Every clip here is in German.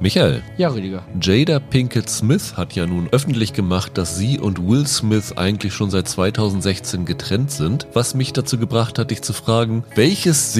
Michael. Ja, Rüdiger. Jada Pinkett Smith hat ja nun öffentlich gemacht, dass sie und Will Smith eigentlich schon seit 2016 getrennt sind, was mich dazu gebracht hat, dich zu fragen, welches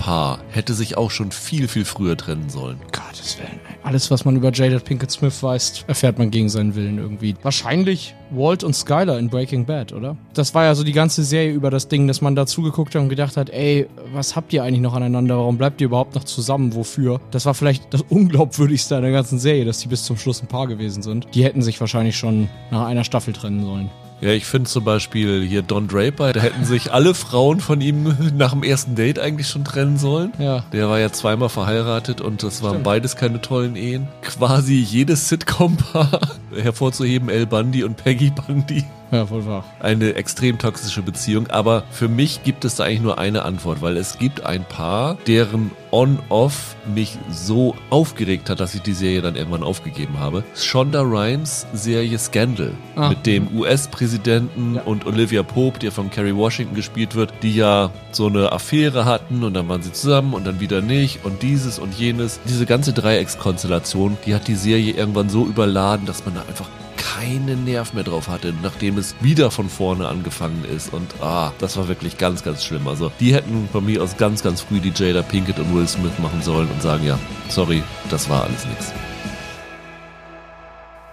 Serienpaar hätte sich auch schon viel, viel früher trennen sollen? Gottes Willen. Alles, was man über Jada Pinkett Smith weiß, erfährt man gegen seinen Willen irgendwie. Wahrscheinlich Walt und Skyler in Breaking Bad, oder? Das war ja so die ganze Serie über das Ding, dass man da zugeguckt hat und gedacht hat, ey, was habt ihr eigentlich noch aneinander? Warum bleibt ihr überhaupt noch zusammen? Wofür? Das war vielleicht das Unglaubwürdigste an der ganzen Serie, dass die bis zum Schluss ein Paar gewesen sind. Die hätten sich wahrscheinlich schon nach einer Staffel trennen sollen. Ja, ich finde zum Beispiel hier Don Draper, da hätten sich alle Frauen von ihm nach dem ersten Date eigentlich schon trennen sollen. Ja. Der war ja zweimal verheiratet und das waren beides keine tollen Ehen. Quasi jedes Sitcom-Paar hervorzuheben, El Bundy und Peggy Bundy. Ja, voll wahr. Eine extrem toxische Beziehung, aber für mich gibt es da eigentlich nur eine Antwort, weil es gibt ein Paar, deren On-Off mich so aufgeregt hat, dass ich die Serie dann irgendwann aufgegeben habe. Shonda Rhimes Serie Scandal Ah. mit dem US-Präsidenten Ja. und Olivia Pope, der von Kerry Washington gespielt wird, die ja so eine Affäre hatten und dann waren sie zusammen und dann wieder nicht und dieses und jenes. Diese ganze Dreieckskonstellation, die hat die Serie irgendwann so überladen, dass man da einfach keinen Nerv mehr drauf hatte, nachdem es wieder von vorne angefangen ist. Und ah, das war wirklich ganz, ganz schlimm. Also die hätten von mir aus ganz, ganz früh die Jada Pinkett und Will Smith machen sollen und sagen, ja, sorry, das war alles nichts.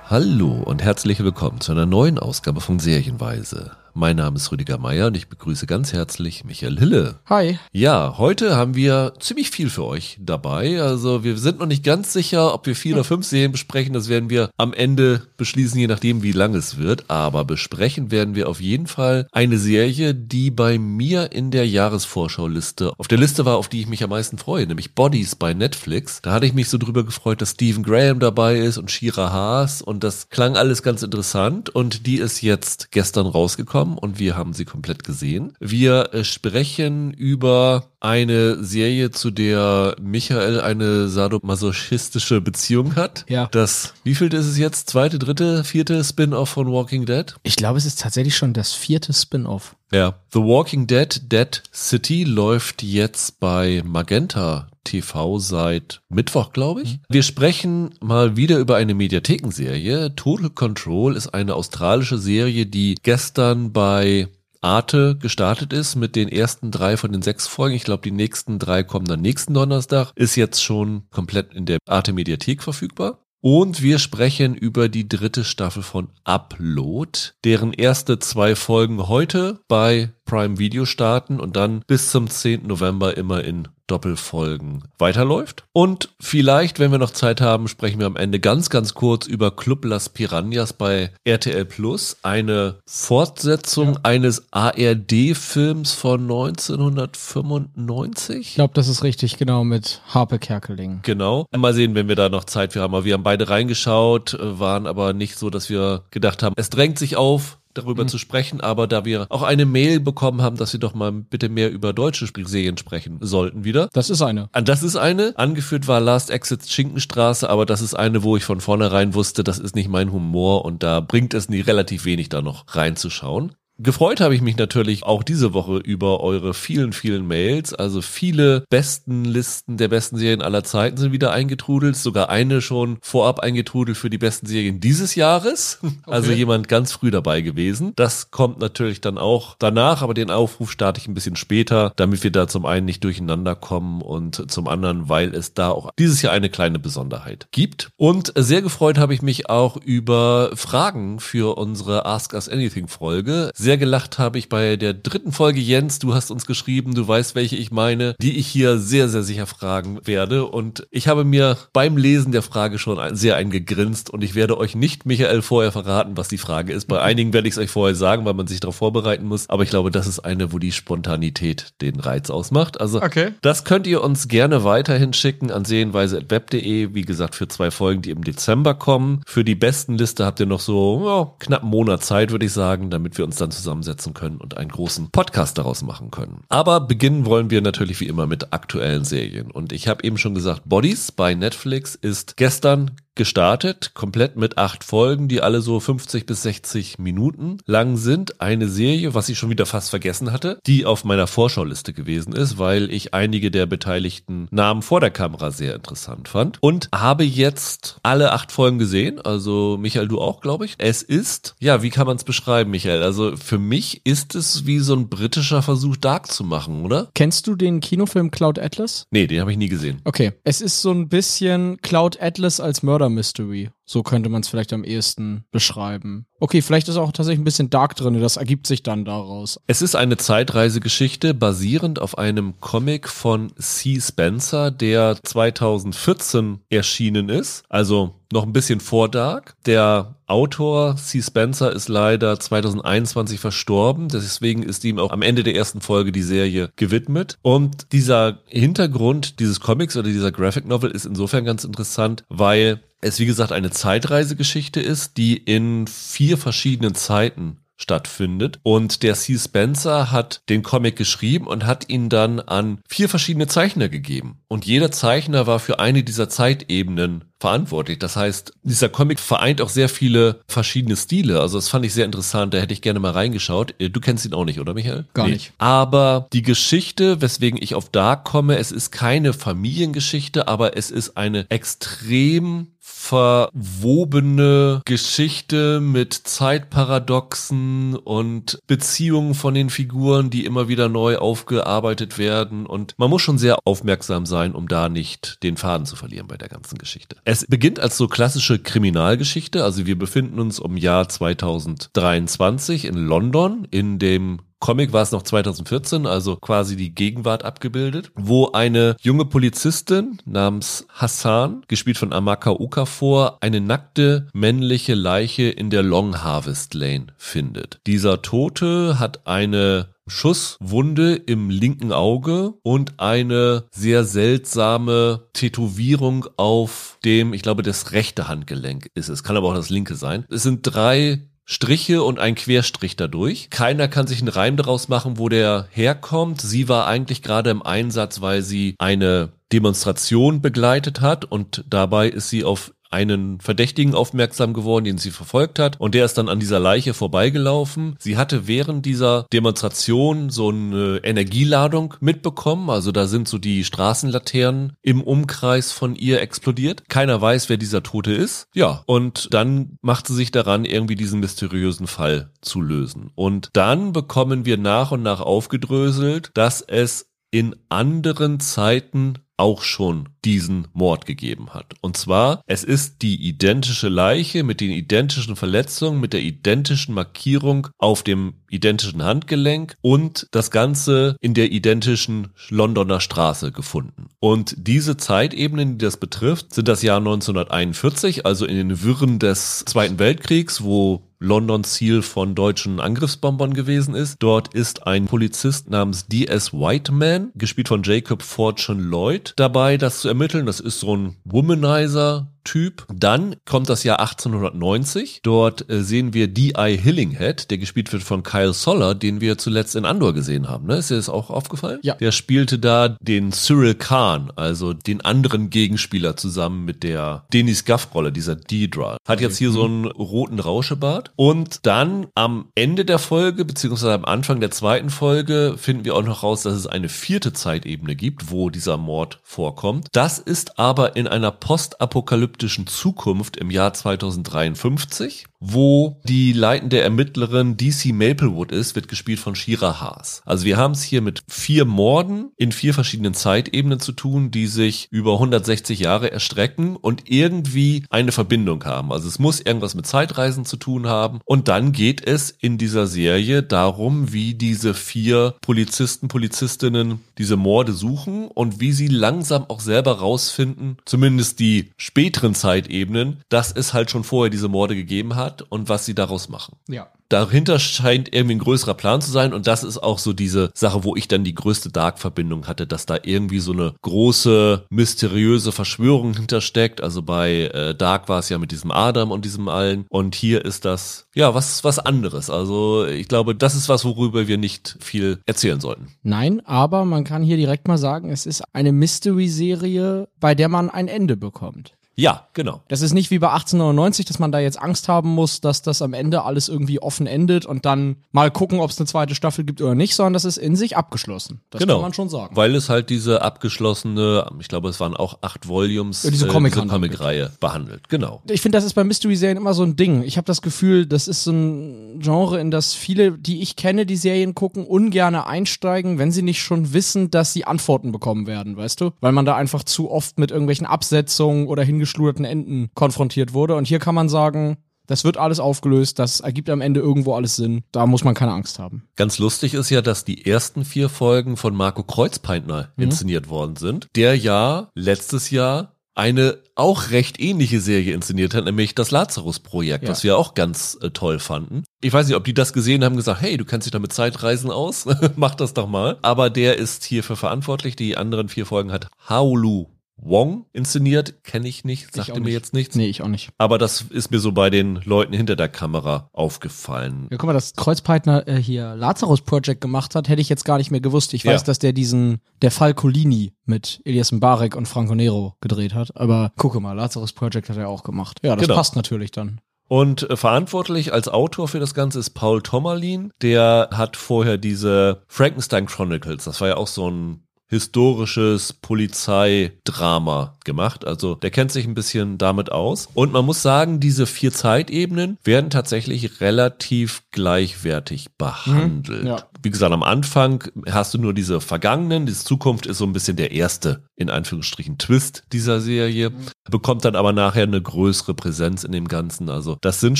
Hallo und herzlich willkommen zu einer neuen Ausgabe von Serienweise. Mein Name ist Rüdiger Meier und ich begrüße ganz herzlich Michael Hille. Hi. Ja, heute haben wir ziemlich viel für euch dabei. Also wir sind noch nicht ganz sicher, ob wir vier oder fünf Serien besprechen. Das werden wir am Ende beschließen, je nachdem, wie lang es wird. Aber besprechen werden wir auf jeden Fall eine Serie, die bei mir in der Jahresvorschauliste auf der Liste war, auf die ich mich am meisten freue, nämlich Bodies bei Netflix. Da hatte ich mich so drüber gefreut, dass Stephen Graham dabei ist und Shira Haas und das klang alles ganz interessant und die ist jetzt gestern rausgekommen und wir haben sie komplett gesehen. Wir äh, sprechen über eine Serie, zu der Michael eine sadomasochistische Beziehung hat. Ja. Das, wie viel ist es jetzt? Zweite, dritte, vierte Spin-off von Walking Dead? Ich glaube, es ist tatsächlich schon das vierte Spin-off. Ja. The Walking Dead Dead City läuft jetzt bei Magenta TV seit Mittwoch, glaube ich. Wir sprechen mal wieder über eine Mediathekenserie. Total Control ist eine australische Serie, die gestern bei Arte gestartet ist mit den ersten drei von den sechs Folgen. Ich glaube, die nächsten drei kommen dann nächsten Donnerstag. Ist jetzt schon komplett in der Arte Mediathek verfügbar. Und wir sprechen über die dritte Staffel von Upload, deren erste zwei Folgen heute bei Prime Video starten und dann bis zum 10. November immer in Doppelfolgen weiterläuft. Und vielleicht, wenn wir noch Zeit haben, sprechen wir am Ende ganz, ganz kurz über Club Las Piranhas bei RTL Plus. Eine Fortsetzung eines ARD-Films von 1995. Ich glaube, das ist richtig, genau, mit Harpe Kerkeling. Genau. Mal sehen, wenn wir da noch Zeit für haben. Aber wir haben beide reingeschaut, äh, waren aber nicht so, dass wir gedacht haben, es drängt sich auf, darüber zu sprechen, aber da wir auch eine Mail bekommen haben, dass wir doch mal bitte mehr über deutsche Serien sprechen sollten wieder. Das ist eine. Ah, Das ist eine. Angeführt war Last Exit Schinkenstraße, aber das ist eine, wo ich von vornherein wusste, das ist nicht mein Humor und da bringt es nie relativ wenig da noch reinzuschauen. Gefreut habe ich mich natürlich auch diese Woche über eure vielen, vielen Mails. Also viele besten Listen der besten Serien aller Zeiten sind wieder eingetrudelt. Sogar eine schon vorab eingetrudelt für die besten Serien dieses Jahres. Also jemand ganz früh dabei gewesen. Das kommt natürlich dann auch danach, aber den Aufruf starte ich ein bisschen später, damit wir da zum einen nicht durcheinander kommen und zum anderen, weil es da auch dieses Jahr eine kleine Besonderheit gibt. Und sehr gefreut habe ich mich auch über Fragen für unsere Ask Us Anything Folge. Sehr gelacht habe ich bei der dritten Folge, Jens. Du hast uns geschrieben, du weißt, welche ich meine, die ich hier sehr, sehr sicher fragen werde. Und ich habe mir beim Lesen der Frage schon sehr eingegrinst und ich werde euch nicht, Michael, vorher verraten, was die Frage ist. Bei einigen werde ich es euch vorher sagen, weil man sich darauf vorbereiten muss. Aber ich glaube, das ist eine, wo die Spontanität den Reiz ausmacht. Also Okay. das könnt ihr uns gerne weiterhin schicken an sehenweise.web.de. Wie gesagt, für zwei Folgen, die im Dezember kommen. Für die besten Liste habt ihr noch so ja, knapp einen Monat Zeit, würde ich sagen, damit wir uns dann zusammensetzen können und einen großen Podcast daraus machen können. Aber beginnen wollen wir natürlich wie immer mit aktuellen Serien. Und ich habe eben schon gesagt, Bodies bei Netflix ist gestern gestartet, komplett mit acht Folgen, die alle so 50 bis 60 Minuten lang sind. Eine Serie, was ich schon wieder fast vergessen hatte, die auf meiner Vorschauliste gewesen ist, weil ich einige der beteiligten Namen vor der Kamera sehr interessant fand. Und habe jetzt alle acht Folgen gesehen. Also Michael, du auch, glaube ich. Es ist, ja, wie kann man es beschreiben, Michael? Also für mich ist es wie so ein britischer Versuch, Dark zu machen, oder? Kennst du den Kinofilm Cloud Atlas? Nee, den habe ich nie gesehen. Okay. Es ist so ein bisschen Cloud Atlas als Murder Mystery. So könnte man es vielleicht am ehesten beschreiben. Okay, vielleicht ist auch tatsächlich ein bisschen Dark drin, das ergibt sich dann daraus. Es ist eine Zeitreisegeschichte basierend auf einem Comic von C. Spencer, der 2014 erschienen ist, also noch ein bisschen vor Dark. Der Autor C. Spencer ist leider 2021 verstorben, deswegen ist ihm auch am Ende der ersten Folge die Serie gewidmet. Und dieser Hintergrund dieses Comics oder dieser Graphic Novel ist insofern ganz interessant, weil es wie gesagt eine Zeitreisegeschichte ist, die in vier verschiedenen Zeiten stattfindet. Und der C. Spencer hat den Comic geschrieben und hat ihn dann an vier verschiedene Zeichner gegeben. Und jeder Zeichner war für eine dieser Zeitebenen verantwortlich. Das heißt, dieser Comic vereint auch sehr viele verschiedene Stile. Also das fand ich sehr interessant. Da hätte ich gerne mal reingeschaut. Äh, du kennst ihn auch nicht, oder Michael? Gar nee. nicht. Aber die Geschichte, weswegen ich auf Dark komme, es ist keine Familiengeschichte, aber es ist eine extrem verwobene Geschichte mit Zeitparadoxen und Beziehungen von den Figuren, die immer wieder neu aufgearbeitet werden. Und man muss schon sehr aufmerksam sein, um da nicht den Faden zu verlieren bei der ganzen Geschichte. Es beginnt als so klassische Kriminalgeschichte. Also wir befinden uns im Jahr 2023 in London in dem Comic war es noch 2014, also quasi die Gegenwart abgebildet, wo eine junge Polizistin namens Hassan, gespielt von Amaka Okafor, eine nackte männliche Leiche in der Long Harvest Lane findet. Dieser Tote hat eine Schusswunde im linken Auge und eine sehr seltsame Tätowierung auf dem, ich glaube, das rechte Handgelenk ist es. Kann aber auch das linke sein. Es sind drei Striche und ein Querstrich dadurch. Keiner kann sich einen Reim daraus machen, wo der herkommt. Sie war eigentlich gerade im Einsatz, weil sie eine Demonstration begleitet hat und dabei ist sie auf einen Verdächtigen aufmerksam geworden, den sie verfolgt hat und der ist dann an dieser Leiche vorbeigelaufen. Sie hatte während dieser Demonstration so eine Energieladung mitbekommen, also da sind so die Straßenlaternen im Umkreis von ihr explodiert. Keiner weiß, wer dieser Tote ist. Ja, und dann macht sie sich daran, irgendwie diesen mysteriösen Fall zu lösen. Und dann bekommen wir nach und nach aufgedröselt, dass es in anderen Zeiten auch schon diesen Mord gegeben hat. Und zwar, es ist die identische Leiche mit den identischen Verletzungen, mit der identischen Markierung auf dem identischen Handgelenk und das Ganze in der identischen Londoner Straße gefunden. Und diese Zeitebenen, die das betrifft, sind das Jahr 1941, also in den Wirren des Zweiten Weltkriegs, wo London Ziel von deutschen Angriffsbombern gewesen ist. Dort ist ein Polizist namens D.S. Whiteman, gespielt von Jacob Fortune Lloyd, dabei, das zu ermitteln. Das ist so ein Womanizer, Typ. Dann kommt das Jahr 1890. Dort äh, sehen wir D.I. Hillinghead, der gespielt wird von Kyle Soller, den wir zuletzt in Andor gesehen haben. Ne? Ist dir das auch aufgefallen? Ja. Der spielte da den Cyril Khan, also den anderen Gegenspieler zusammen mit der Denis Gaff-Rolle, dieser Deidra. Hat jetzt hier so einen roten Rauschebart. Und dann am Ende der Folge, beziehungsweise am Anfang der zweiten Folge, finden wir auch noch raus, dass es eine vierte Zeitebene gibt, wo dieser Mord vorkommt. Das ist aber in einer postapokalyptischen Zukunft im Jahr 2053 wo die leitende Ermittlerin DC Maplewood ist, wird gespielt von Shira Haas. Also wir haben es hier mit vier Morden in vier verschiedenen Zeitebenen zu tun, die sich über 160 Jahre erstrecken und irgendwie eine Verbindung haben. Also es muss irgendwas mit Zeitreisen zu tun haben. Und dann geht es in dieser Serie darum, wie diese vier Polizisten, Polizistinnen diese Morde suchen und wie sie langsam auch selber rausfinden, zumindest die späteren Zeitebenen, dass es halt schon vorher diese Morde gegeben hat hat und was sie daraus machen. Ja. Dahinter scheint irgendwie ein größerer Plan zu sein und das ist auch so diese Sache, wo ich dann die größte Dark-Verbindung hatte, dass da irgendwie so eine große, mysteriöse Verschwörung hintersteckt. Also bei äh, Dark war es ja mit diesem Adam und diesem allen und hier ist das, ja, was, was anderes. Also ich glaube, das ist was, worüber wir nicht viel erzählen sollten. Nein, aber man kann hier direkt mal sagen, es ist eine Mystery-Serie, bei der man ein Ende bekommt. Ja, genau. Das ist nicht wie bei 1899, dass man da jetzt Angst haben muss, dass das am Ende alles irgendwie offen endet und dann mal gucken, ob es eine zweite Staffel gibt oder nicht, sondern das ist in sich abgeschlossen. Das genau. kann man schon sagen. Weil es halt diese abgeschlossene, ich glaube, es waren auch acht Volumes, Ja, diese äh, Comic-Reihe behandelt. Genau. Ich finde, das ist bei Mystery-Serien immer so ein Ding. Ich habe das Gefühl, das ist so ein Genre, in das viele, die ich kenne, die Serien gucken, ungerne einsteigen, wenn sie nicht schon wissen, dass sie Antworten bekommen werden, weißt du? Weil man da einfach zu oft mit irgendwelchen Absetzungen oder hingeschluderten Enden konfrontiert wurde. Und hier kann man sagen, das wird alles aufgelöst, das ergibt am Ende irgendwo alles Sinn. Da muss man keine Angst haben. Ganz lustig ist ja, dass die ersten vier Folgen von Marco Kreuzpeintner Mhm. inszeniert worden sind. Der ja letztes Jahr eine auch recht ähnliche Serie inszeniert hat, nämlich das Lazarus-Projekt, Ja. was wir auch ganz äh, toll fanden. Ich weiß nicht, ob die das gesehen haben, gesagt, hey, du kennst dich doch mit Zeitreisen aus, mach das doch mal. Aber der ist hierfür verantwortlich. Die anderen vier Folgen hat Haolu Wong inszeniert, kenne ich nicht, sagte auch mir nicht. jetzt nichts. Nee, ich auch nicht. Aber das ist mir so bei den Leuten hinter der Kamera aufgefallen. Ja, guck mal, dass Kreuzpeitner äh, hier Lazarus Project gemacht hat, hätte ich jetzt gar nicht mehr gewusst. Ich weiß, Ja. dass der diesen, der Fall Colini mit Elias Mbarek und Franco Nero gedreht hat. Aber gucke mal, Lazarus Project hat er auch gemacht. Ja, das Genau. passt natürlich dann. Und äh, verantwortlich als Autor für das Ganze ist Paul Tommerlin. Der hat vorher diese Frankenstein Chronicles, das war ja auch so ein historisches Polizeidrama gemacht. Also der kennt sich ein bisschen damit aus. Und man muss sagen, diese vier Zeitebenen werden tatsächlich relativ gleichwertig behandelt. ja. Wie gesagt, am Anfang hast du nur diese Vergangenen, die Zukunft ist so ein bisschen der erste, in Anführungsstrichen, Twist dieser Serie, bekommt dann aber nachher eine größere Präsenz in dem Ganzen. Also das sind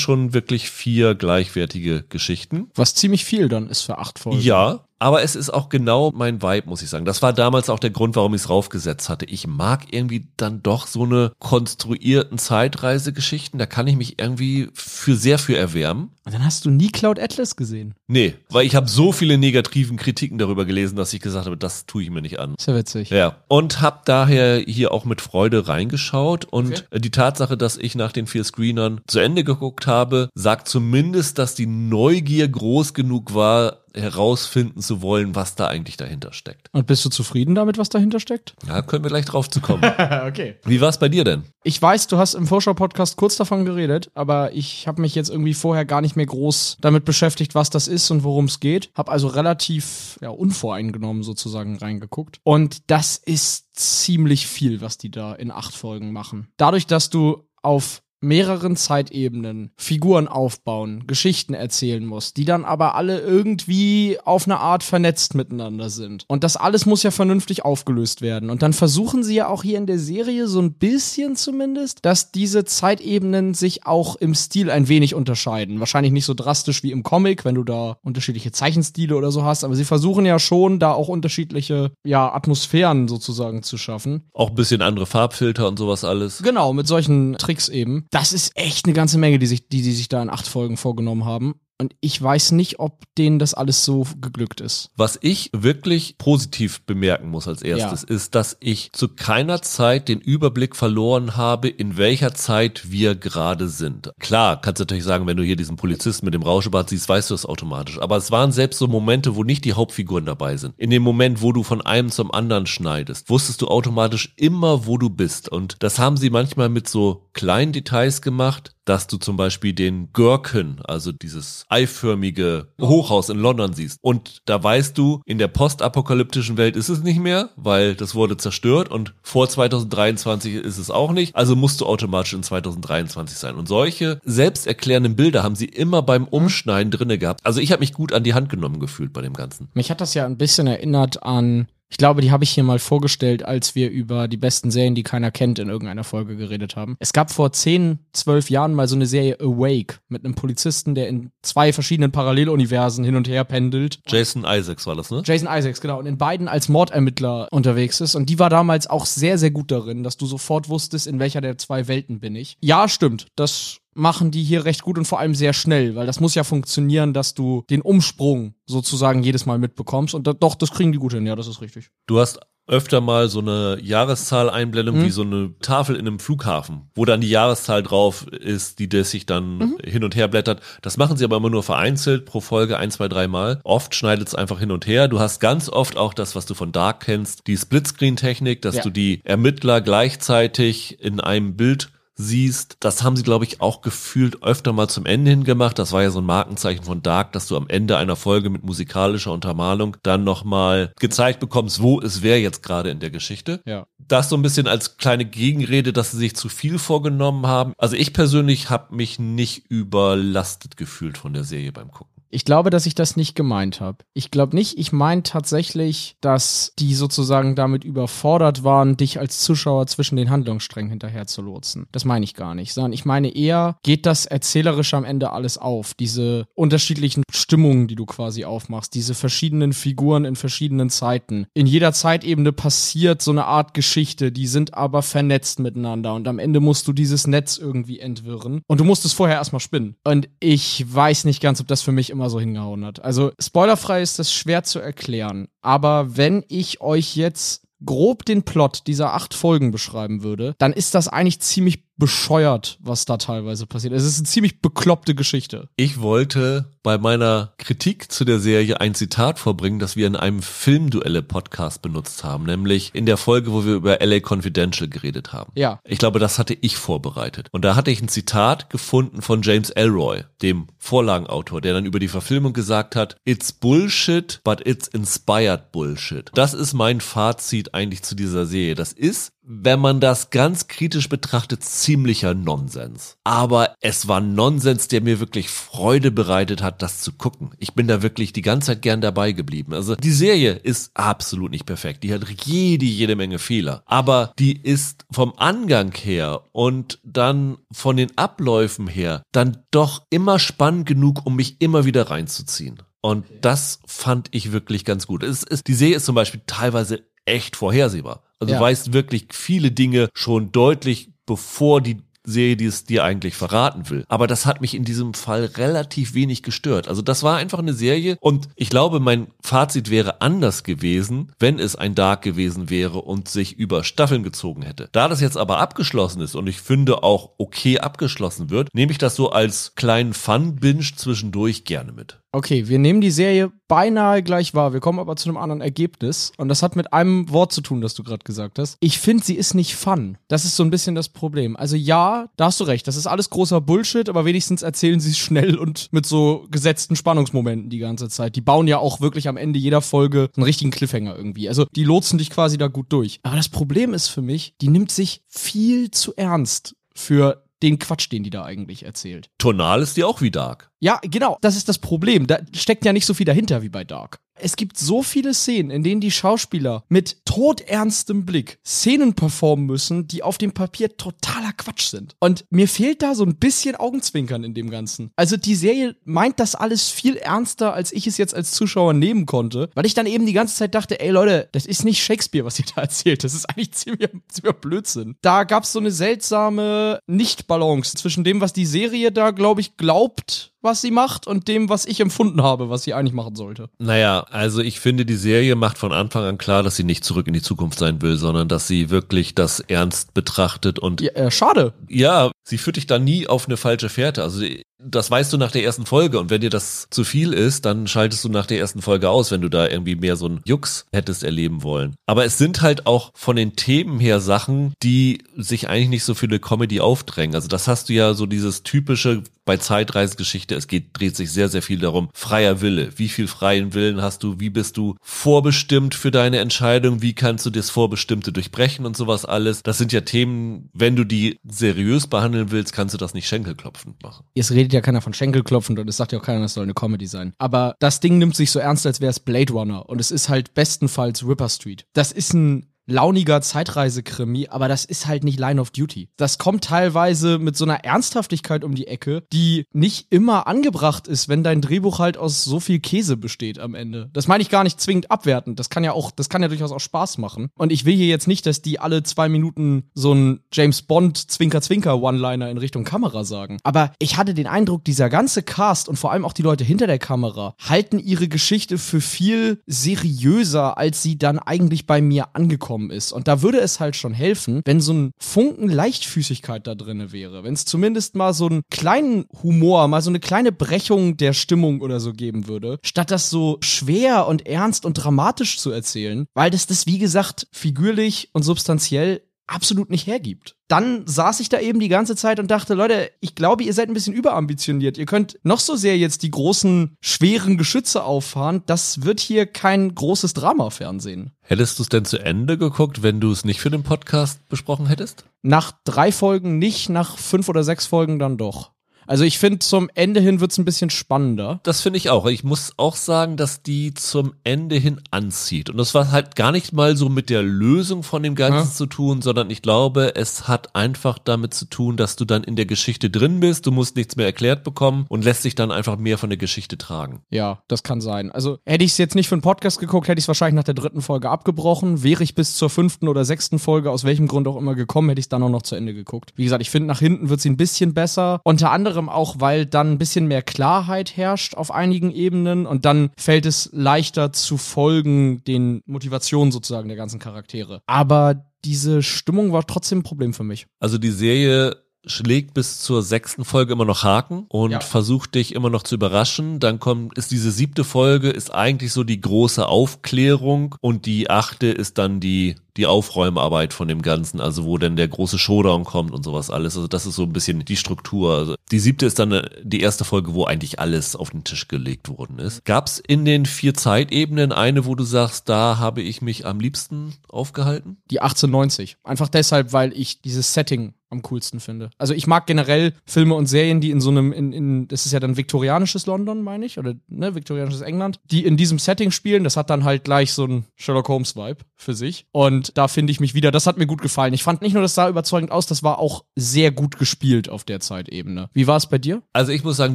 schon wirklich vier gleichwertige Geschichten. Was ziemlich viel dann ist für acht Folgen. Ja, aber es ist auch genau mein Vibe, muss ich sagen. Das war damals auch der Grund, warum ich es raufgesetzt hatte. Ich mag irgendwie dann doch so eine konstruierten Zeitreisegeschichten. Da kann ich mich irgendwie für sehr für erwärmen. Und dann hast du nie Cloud Atlas gesehen. Nee, weil ich habe so viele negativen Kritiken darüber gelesen, dass ich gesagt habe, das tue ich mir nicht an. Ist ja witzig. Ja, und habe daher hier auch mit Freude reingeschaut und Okay. die Tatsache, dass ich nach den vier Screenern zu Ende geguckt habe, sagt zumindest, dass die Neugier groß genug war, herausfinden zu wollen, was da eigentlich dahinter steckt. Und bist du zufrieden damit, was dahinter steckt? Ja, können wir gleich drauf zu kommen. okay. Wie war es bei dir denn? Ich weiß, du hast im Vorschau-Podcast kurz davon geredet, aber ich habe mich jetzt irgendwie vorher gar nicht mehr groß damit beschäftigt, was das ist und worum es geht. Hab also relativ ja, unvoreingenommen sozusagen reingeguckt. Und das ist ziemlich viel, was die da in acht Folgen machen. Dadurch, dass du auf mehreren Zeitebenen Figuren aufbauen, Geschichten erzählen musst, die dann aber alle irgendwie auf eine Art vernetzt miteinander sind. Und das alles muss ja vernünftig aufgelöst werden. Und dann versuchen sie ja auch hier in der Serie so ein bisschen zumindest, dass diese Zeitebenen sich auch im Stil ein wenig unterscheiden. Wahrscheinlich nicht so drastisch wie im Comic, wenn du da unterschiedliche Zeichenstile oder so hast, aber sie versuchen ja schon, da auch unterschiedliche, ja, Atmosphären sozusagen zu schaffen. Auch ein bisschen andere Farbfilter und sowas alles. Genau, mit solchen Tricks eben. Das ist echt eine ganze Menge, die sich, die, die sich da in acht Folgen vorgenommen haben. Und ich weiß nicht, ob denen das alles so geglückt ist. Was ich wirklich positiv bemerken muss als erstes, ist, dass ich zu keiner Zeit den Überblick verloren habe, in welcher Zeit wir gerade sind. Klar, kannst du natürlich sagen, wenn du hier diesen Polizisten mit dem Rauschebart siehst, weißt du das automatisch. Aber es waren selbst so Momente, wo nicht die Hauptfiguren dabei sind. In dem Moment, wo du von einem zum anderen schneidest, wusstest du automatisch immer, wo du bist. Und das haben sie manchmal mit so kleinen Details gemacht, dass du zum Beispiel den Gherkin, also dieses eiförmige Hochhaus in London siehst. Und da weißt du, in der postapokalyptischen Welt ist es nicht mehr, weil das wurde zerstört und vor 2023 ist es auch nicht. Also musst du automatisch in 2023 sein. Und solche selbsterklärenden Bilder haben sie immer beim Umschneiden drinne gehabt. Also ich habe mich gut an die Hand genommen gefühlt bei dem Ganzen. Mich hat das ja ein bisschen erinnert an, ich glaube, die habe ich hier mal vorgestellt, als wir über die besten Serien, die keiner kennt, in irgendeiner Folge geredet haben. Es gab vor 10, 12 Jahren mal so eine Serie Awake mit einem Polizisten, der in zwei verschiedenen Paralleluniversen hin und her pendelt. Jason Isaacs war das, ne? Jason Isaacs, genau. Und in beiden als Mordermittler unterwegs ist. Und die war damals auch sehr, sehr gut darin, dass du sofort wusstest, in welcher der zwei Welten bin ich. Ja, stimmt. Das machen die hier recht gut und vor allem sehr schnell, weil das muss ja funktionieren, dass du den Umsprung sozusagen jedes Mal mitbekommst. Und da, doch, das kriegen die gut hin, ja, das ist richtig. Du hast öfter mal so eine Jahreszahleinblendung Mhm. wie so eine Tafel in einem Flughafen, wo dann die Jahreszahl drauf ist, die das sich dann Mhm. hin und her blättert. Das machen sie aber immer nur vereinzelt pro Folge ein, zwei, drei Mal. Oft schneidet es einfach hin und her. Du hast ganz oft auch das, was du von Dark kennst, die Splitscreen-Technik, dass Ja. du die Ermittler gleichzeitig in einem Bild siehst, das haben sie, glaube ich, auch gefühlt öfter mal zum Ende hin gemacht. Das war ja so ein Markenzeichen von Dark, dass du am Ende einer Folge mit musikalischer Untermalung dann nochmal gezeigt bekommst, wo es wer jetzt gerade in der Geschichte. Ja. Das so ein bisschen als kleine Gegenrede, dass sie sich zu viel vorgenommen haben. Also ich persönlich habe mich nicht überlastet gefühlt von der Serie beim Gucken. Ich glaube, dass ich das nicht gemeint habe. Ich glaube nicht, ich meine tatsächlich, dass die sozusagen damit überfordert waren, dich als Zuschauer zwischen den Handlungssträngen hinterher zu lotsen. Das meine ich gar nicht, sondern ich meine eher, geht das erzählerisch am Ende alles auf? Diese unterschiedlichen Stimmungen, die du quasi aufmachst, diese verschiedenen Figuren in verschiedenen Zeiten. In jeder Zeitebene passiert so eine Art Geschichte, die sind aber vernetzt miteinander und am Ende musst du dieses Netz irgendwie entwirren und du musst es vorher erstmal spinnen. Und ich weiß nicht ganz, ob das für mich immer so hingehauen hat. Also spoilerfrei ist das schwer zu erklären, aber wenn ich euch jetzt grob den Plot dieser acht Folgen beschreiben würde, dann ist das eigentlich ziemlich bescheuert, was da teilweise passiert. Es ist eine ziemlich bekloppte Geschichte. Ich wollte bei meiner Kritik zu der Serie ein Zitat vorbringen, das wir in einem Filmduelle-Podcast benutzt haben, nämlich in der Folge, wo wir über LA Confidential geredet haben. Ja. Ich glaube, das hatte ich vorbereitet. Und da hatte ich ein Zitat gefunden von James Elroy, dem Vorlagenautor, der dann über die Verfilmung gesagt hat, It's Bullshit, but it's inspired Bullshit. Das ist mein Fazit eigentlich zu dieser Serie. Das ist, wenn man das ganz kritisch betrachtet, ziemlicher Nonsens. Aber es war Nonsens, der mir wirklich Freude bereitet hat, das zu gucken. Ich bin da wirklich die ganze Zeit gern dabei geblieben. Also die Serie ist absolut nicht perfekt. Die hat jede, jede Menge Fehler. Aber die ist vom Angang her und dann von den Abläufen her dann doch immer spannend genug, um mich immer wieder reinzuziehen. Und das fand ich wirklich ganz gut. Es ist, die Serie ist zum Beispiel teilweise echt vorhersehbar. Also Ja. du weißt wirklich viele Dinge schon deutlich, bevor die Serie die es dir eigentlich verraten will. Aber das hat mich in diesem Fall relativ wenig gestört. Also das war einfach eine Serie und ich glaube, mein Fazit wäre anders gewesen, wenn es ein Dark gewesen wäre und sich über Staffeln gezogen hätte. Da das jetzt aber abgeschlossen ist und ich finde auch okay abgeschlossen wird, nehme ich das so als kleinen Fun-Binge zwischendurch gerne mit. Okay, wir nehmen die Serie beinahe gleich wahr. Wir kommen aber zu einem anderen Ergebnis. Und das hat mit einem Wort zu tun, das du gerade gesagt hast. Ich finde, sie ist nicht fun. Das ist so ein bisschen das Problem. Also ja, da hast du recht. Das ist alles großer Bullshit, aber wenigstens erzählen sie es schnell und mit so gesetzten Spannungsmomenten die ganze Zeit. Die bauen ja auch wirklich am Ende jeder Folge einen richtigen Cliffhanger irgendwie. Also die lotsen dich quasi da gut durch. Aber das Problem ist für mich, die nimmt sich viel zu ernst für den Quatsch, den die da eigentlich erzählt. Tonal ist die auch wie Dark. Ja, genau, das ist das Problem. Da steckt ja nicht so viel dahinter wie bei Dark. Es gibt so viele Szenen, in denen die Schauspieler mit todernstem Blick Szenen performen müssen, die auf dem Papier totaler Quatsch sind. Und mir fehlt da so ein bisschen Augenzwinkern in dem Ganzen. Also die Serie meint das alles viel ernster, als ich es jetzt als Zuschauer nehmen konnte, weil ich dann eben die ganze Zeit dachte, ey Leute, das ist nicht Shakespeare, was ihr da erzählt. Das ist eigentlich ziemlich, ziemlich Blödsinn. Da gab es so eine seltsame Nicht-Balance zwischen dem, was die Serie da, glaube ich, glaubt, was sie macht und dem, was ich empfunden habe, was sie eigentlich machen sollte. Naja, also ich finde, die Serie macht von Anfang an klar, dass sie nicht zurück in die Zukunft sein will, sondern dass sie wirklich das ernst betrachtet und Ja, äh, schade. ja, sie führt dich da nie auf eine falsche Fährte. Also das weißt du nach der ersten Folge und wenn dir das zu viel ist, dann schaltest du nach der ersten Folge aus, wenn du da irgendwie mehr so einen Jux hättest erleben wollen. Aber es sind halt auch von den Themen her Sachen, die sich eigentlich nicht so für eine Comedy aufdrängen. Also das hast du ja so dieses typische bei Zeitreisegeschichte, es geht, dreht sich sehr, sehr viel darum, freier Wille. Wie viel freien Willen hast du? Wie bist du vorbestimmt für deine Entscheidung? Wie kannst du das Vorbestimmte durchbrechen und sowas alles? Das sind ja Themen, wenn du die seriös behandeln willst, kannst du das nicht schenkelklopfend machen. Jetzt ja keiner von Schenkelklopfen und es sagt ja auch keiner, das soll eine Comedy sein. Aber das Ding nimmt sich so ernst, als wäre es Blade Runner und es ist halt bestenfalls Ripper Street. Das ist ein launiger Zeitreisekrimi, aber das ist halt nicht Line of Duty. Das kommt teilweise mit so einer Ernsthaftigkeit um die Ecke, die nicht immer angebracht ist, wenn dein Drehbuch halt aus so viel Käse besteht am Ende. Das meine ich gar nicht zwingend abwertend. Das kann ja auch, das kann ja durchaus auch Spaß machen. Und ich will hier jetzt nicht, dass die alle zwei Minuten so ein James Bond Zwinker-Zwinker One-Liner in Richtung Kamera sagen. Aber ich hatte den Eindruck, dieser ganze Cast und vor allem auch die Leute hinter der Kamera halten ihre Geschichte für viel seriöser, als sie dann eigentlich bei mir angekommen ist. Und da würde es halt schon helfen, wenn so ein Funken Leichtfüßigkeit da drinne wäre. Wenn es zumindest mal so einen kleinen Humor, mal so eine kleine Brechung der Stimmung oder so geben würde, statt das so schwer und ernst und dramatisch zu erzählen, weil das das, wie gesagt, figürlich und substanziell absolut nicht hergibt. Dann saß ich da eben die ganze Zeit und dachte, Leute, ich glaube, ihr seid ein bisschen überambitioniert. Ihr könnt noch so sehr jetzt die großen, schweren Geschütze auffahren. Das wird hier kein großes Drama-Fernsehen. Hättest du es denn zu Ende geguckt, wenn du es nicht für den Podcast besprochen hättest? Nach drei Folgen nicht, nach fünf oder sechs Folgen dann doch. Also ich finde, zum Ende hin wird's ein bisschen spannender. Das finde ich auch. Ich muss auch sagen, dass die zum Ende hin anzieht. Und das war halt gar nicht mal so mit der Lösung von dem Ganzen ja. zu tun, sondern ich glaube, es hat einfach damit zu tun, dass du dann in der Geschichte drin bist, du musst nichts mehr erklärt bekommen und lässt sich dann einfach mehr von der Geschichte tragen. Ja, das kann sein. Also hätte ich es jetzt nicht für einen Podcast geguckt, hätte ich es wahrscheinlich nach der dritten Folge abgebrochen. Wäre ich bis zur fünften oder sechsten Folge, aus welchem Grund auch immer gekommen, hätte ich es dann auch noch zu Ende geguckt. Wie gesagt, ich finde, nach hinten wird sie ein bisschen besser. Unter anderem anderem auch, weil dann ein bisschen mehr Klarheit herrscht auf einigen Ebenen und dann fällt es leichter zu folgen den Motivationen sozusagen der ganzen Charaktere. Aber diese Stimmung war trotzdem ein Problem für mich. Also die Serie schlägt bis zur sechsten Folge immer noch Haken und ja. versucht dich immer noch zu überraschen. Dann kommt, ist diese siebte Folge, ist eigentlich so die große Aufklärung und die achte ist dann die die Aufräumarbeit von dem Ganzen, also wo denn der große Showdown kommt und sowas alles. Also das ist so ein bisschen die Struktur. Also die siebte ist dann äh, die erste Folge, wo eigentlich alles auf den Tisch gelegt worden ist. Gab es in den vier Zeitebenen eine, wo du sagst, da habe ich mich am liebsten aufgehalten? Die 1890. Einfach deshalb, weil ich dieses Setting am coolsten finde. Also ich mag generell Filme und Serien, die in so einem, in, in, das ist ja dann viktorianisches London, meine ich, oder ne, viktorianisches England, die in diesem Setting spielen. Das hat dann halt gleich so ein Sherlock Holmes-Vibe für sich. Und da finde ich mich wieder. Das hat mir gut gefallen. Ich fand nicht nur, das sah überzeugend aus, das war auch sehr gut gespielt auf der Zeitebene. Wie war es bei dir? Also ich muss sagen,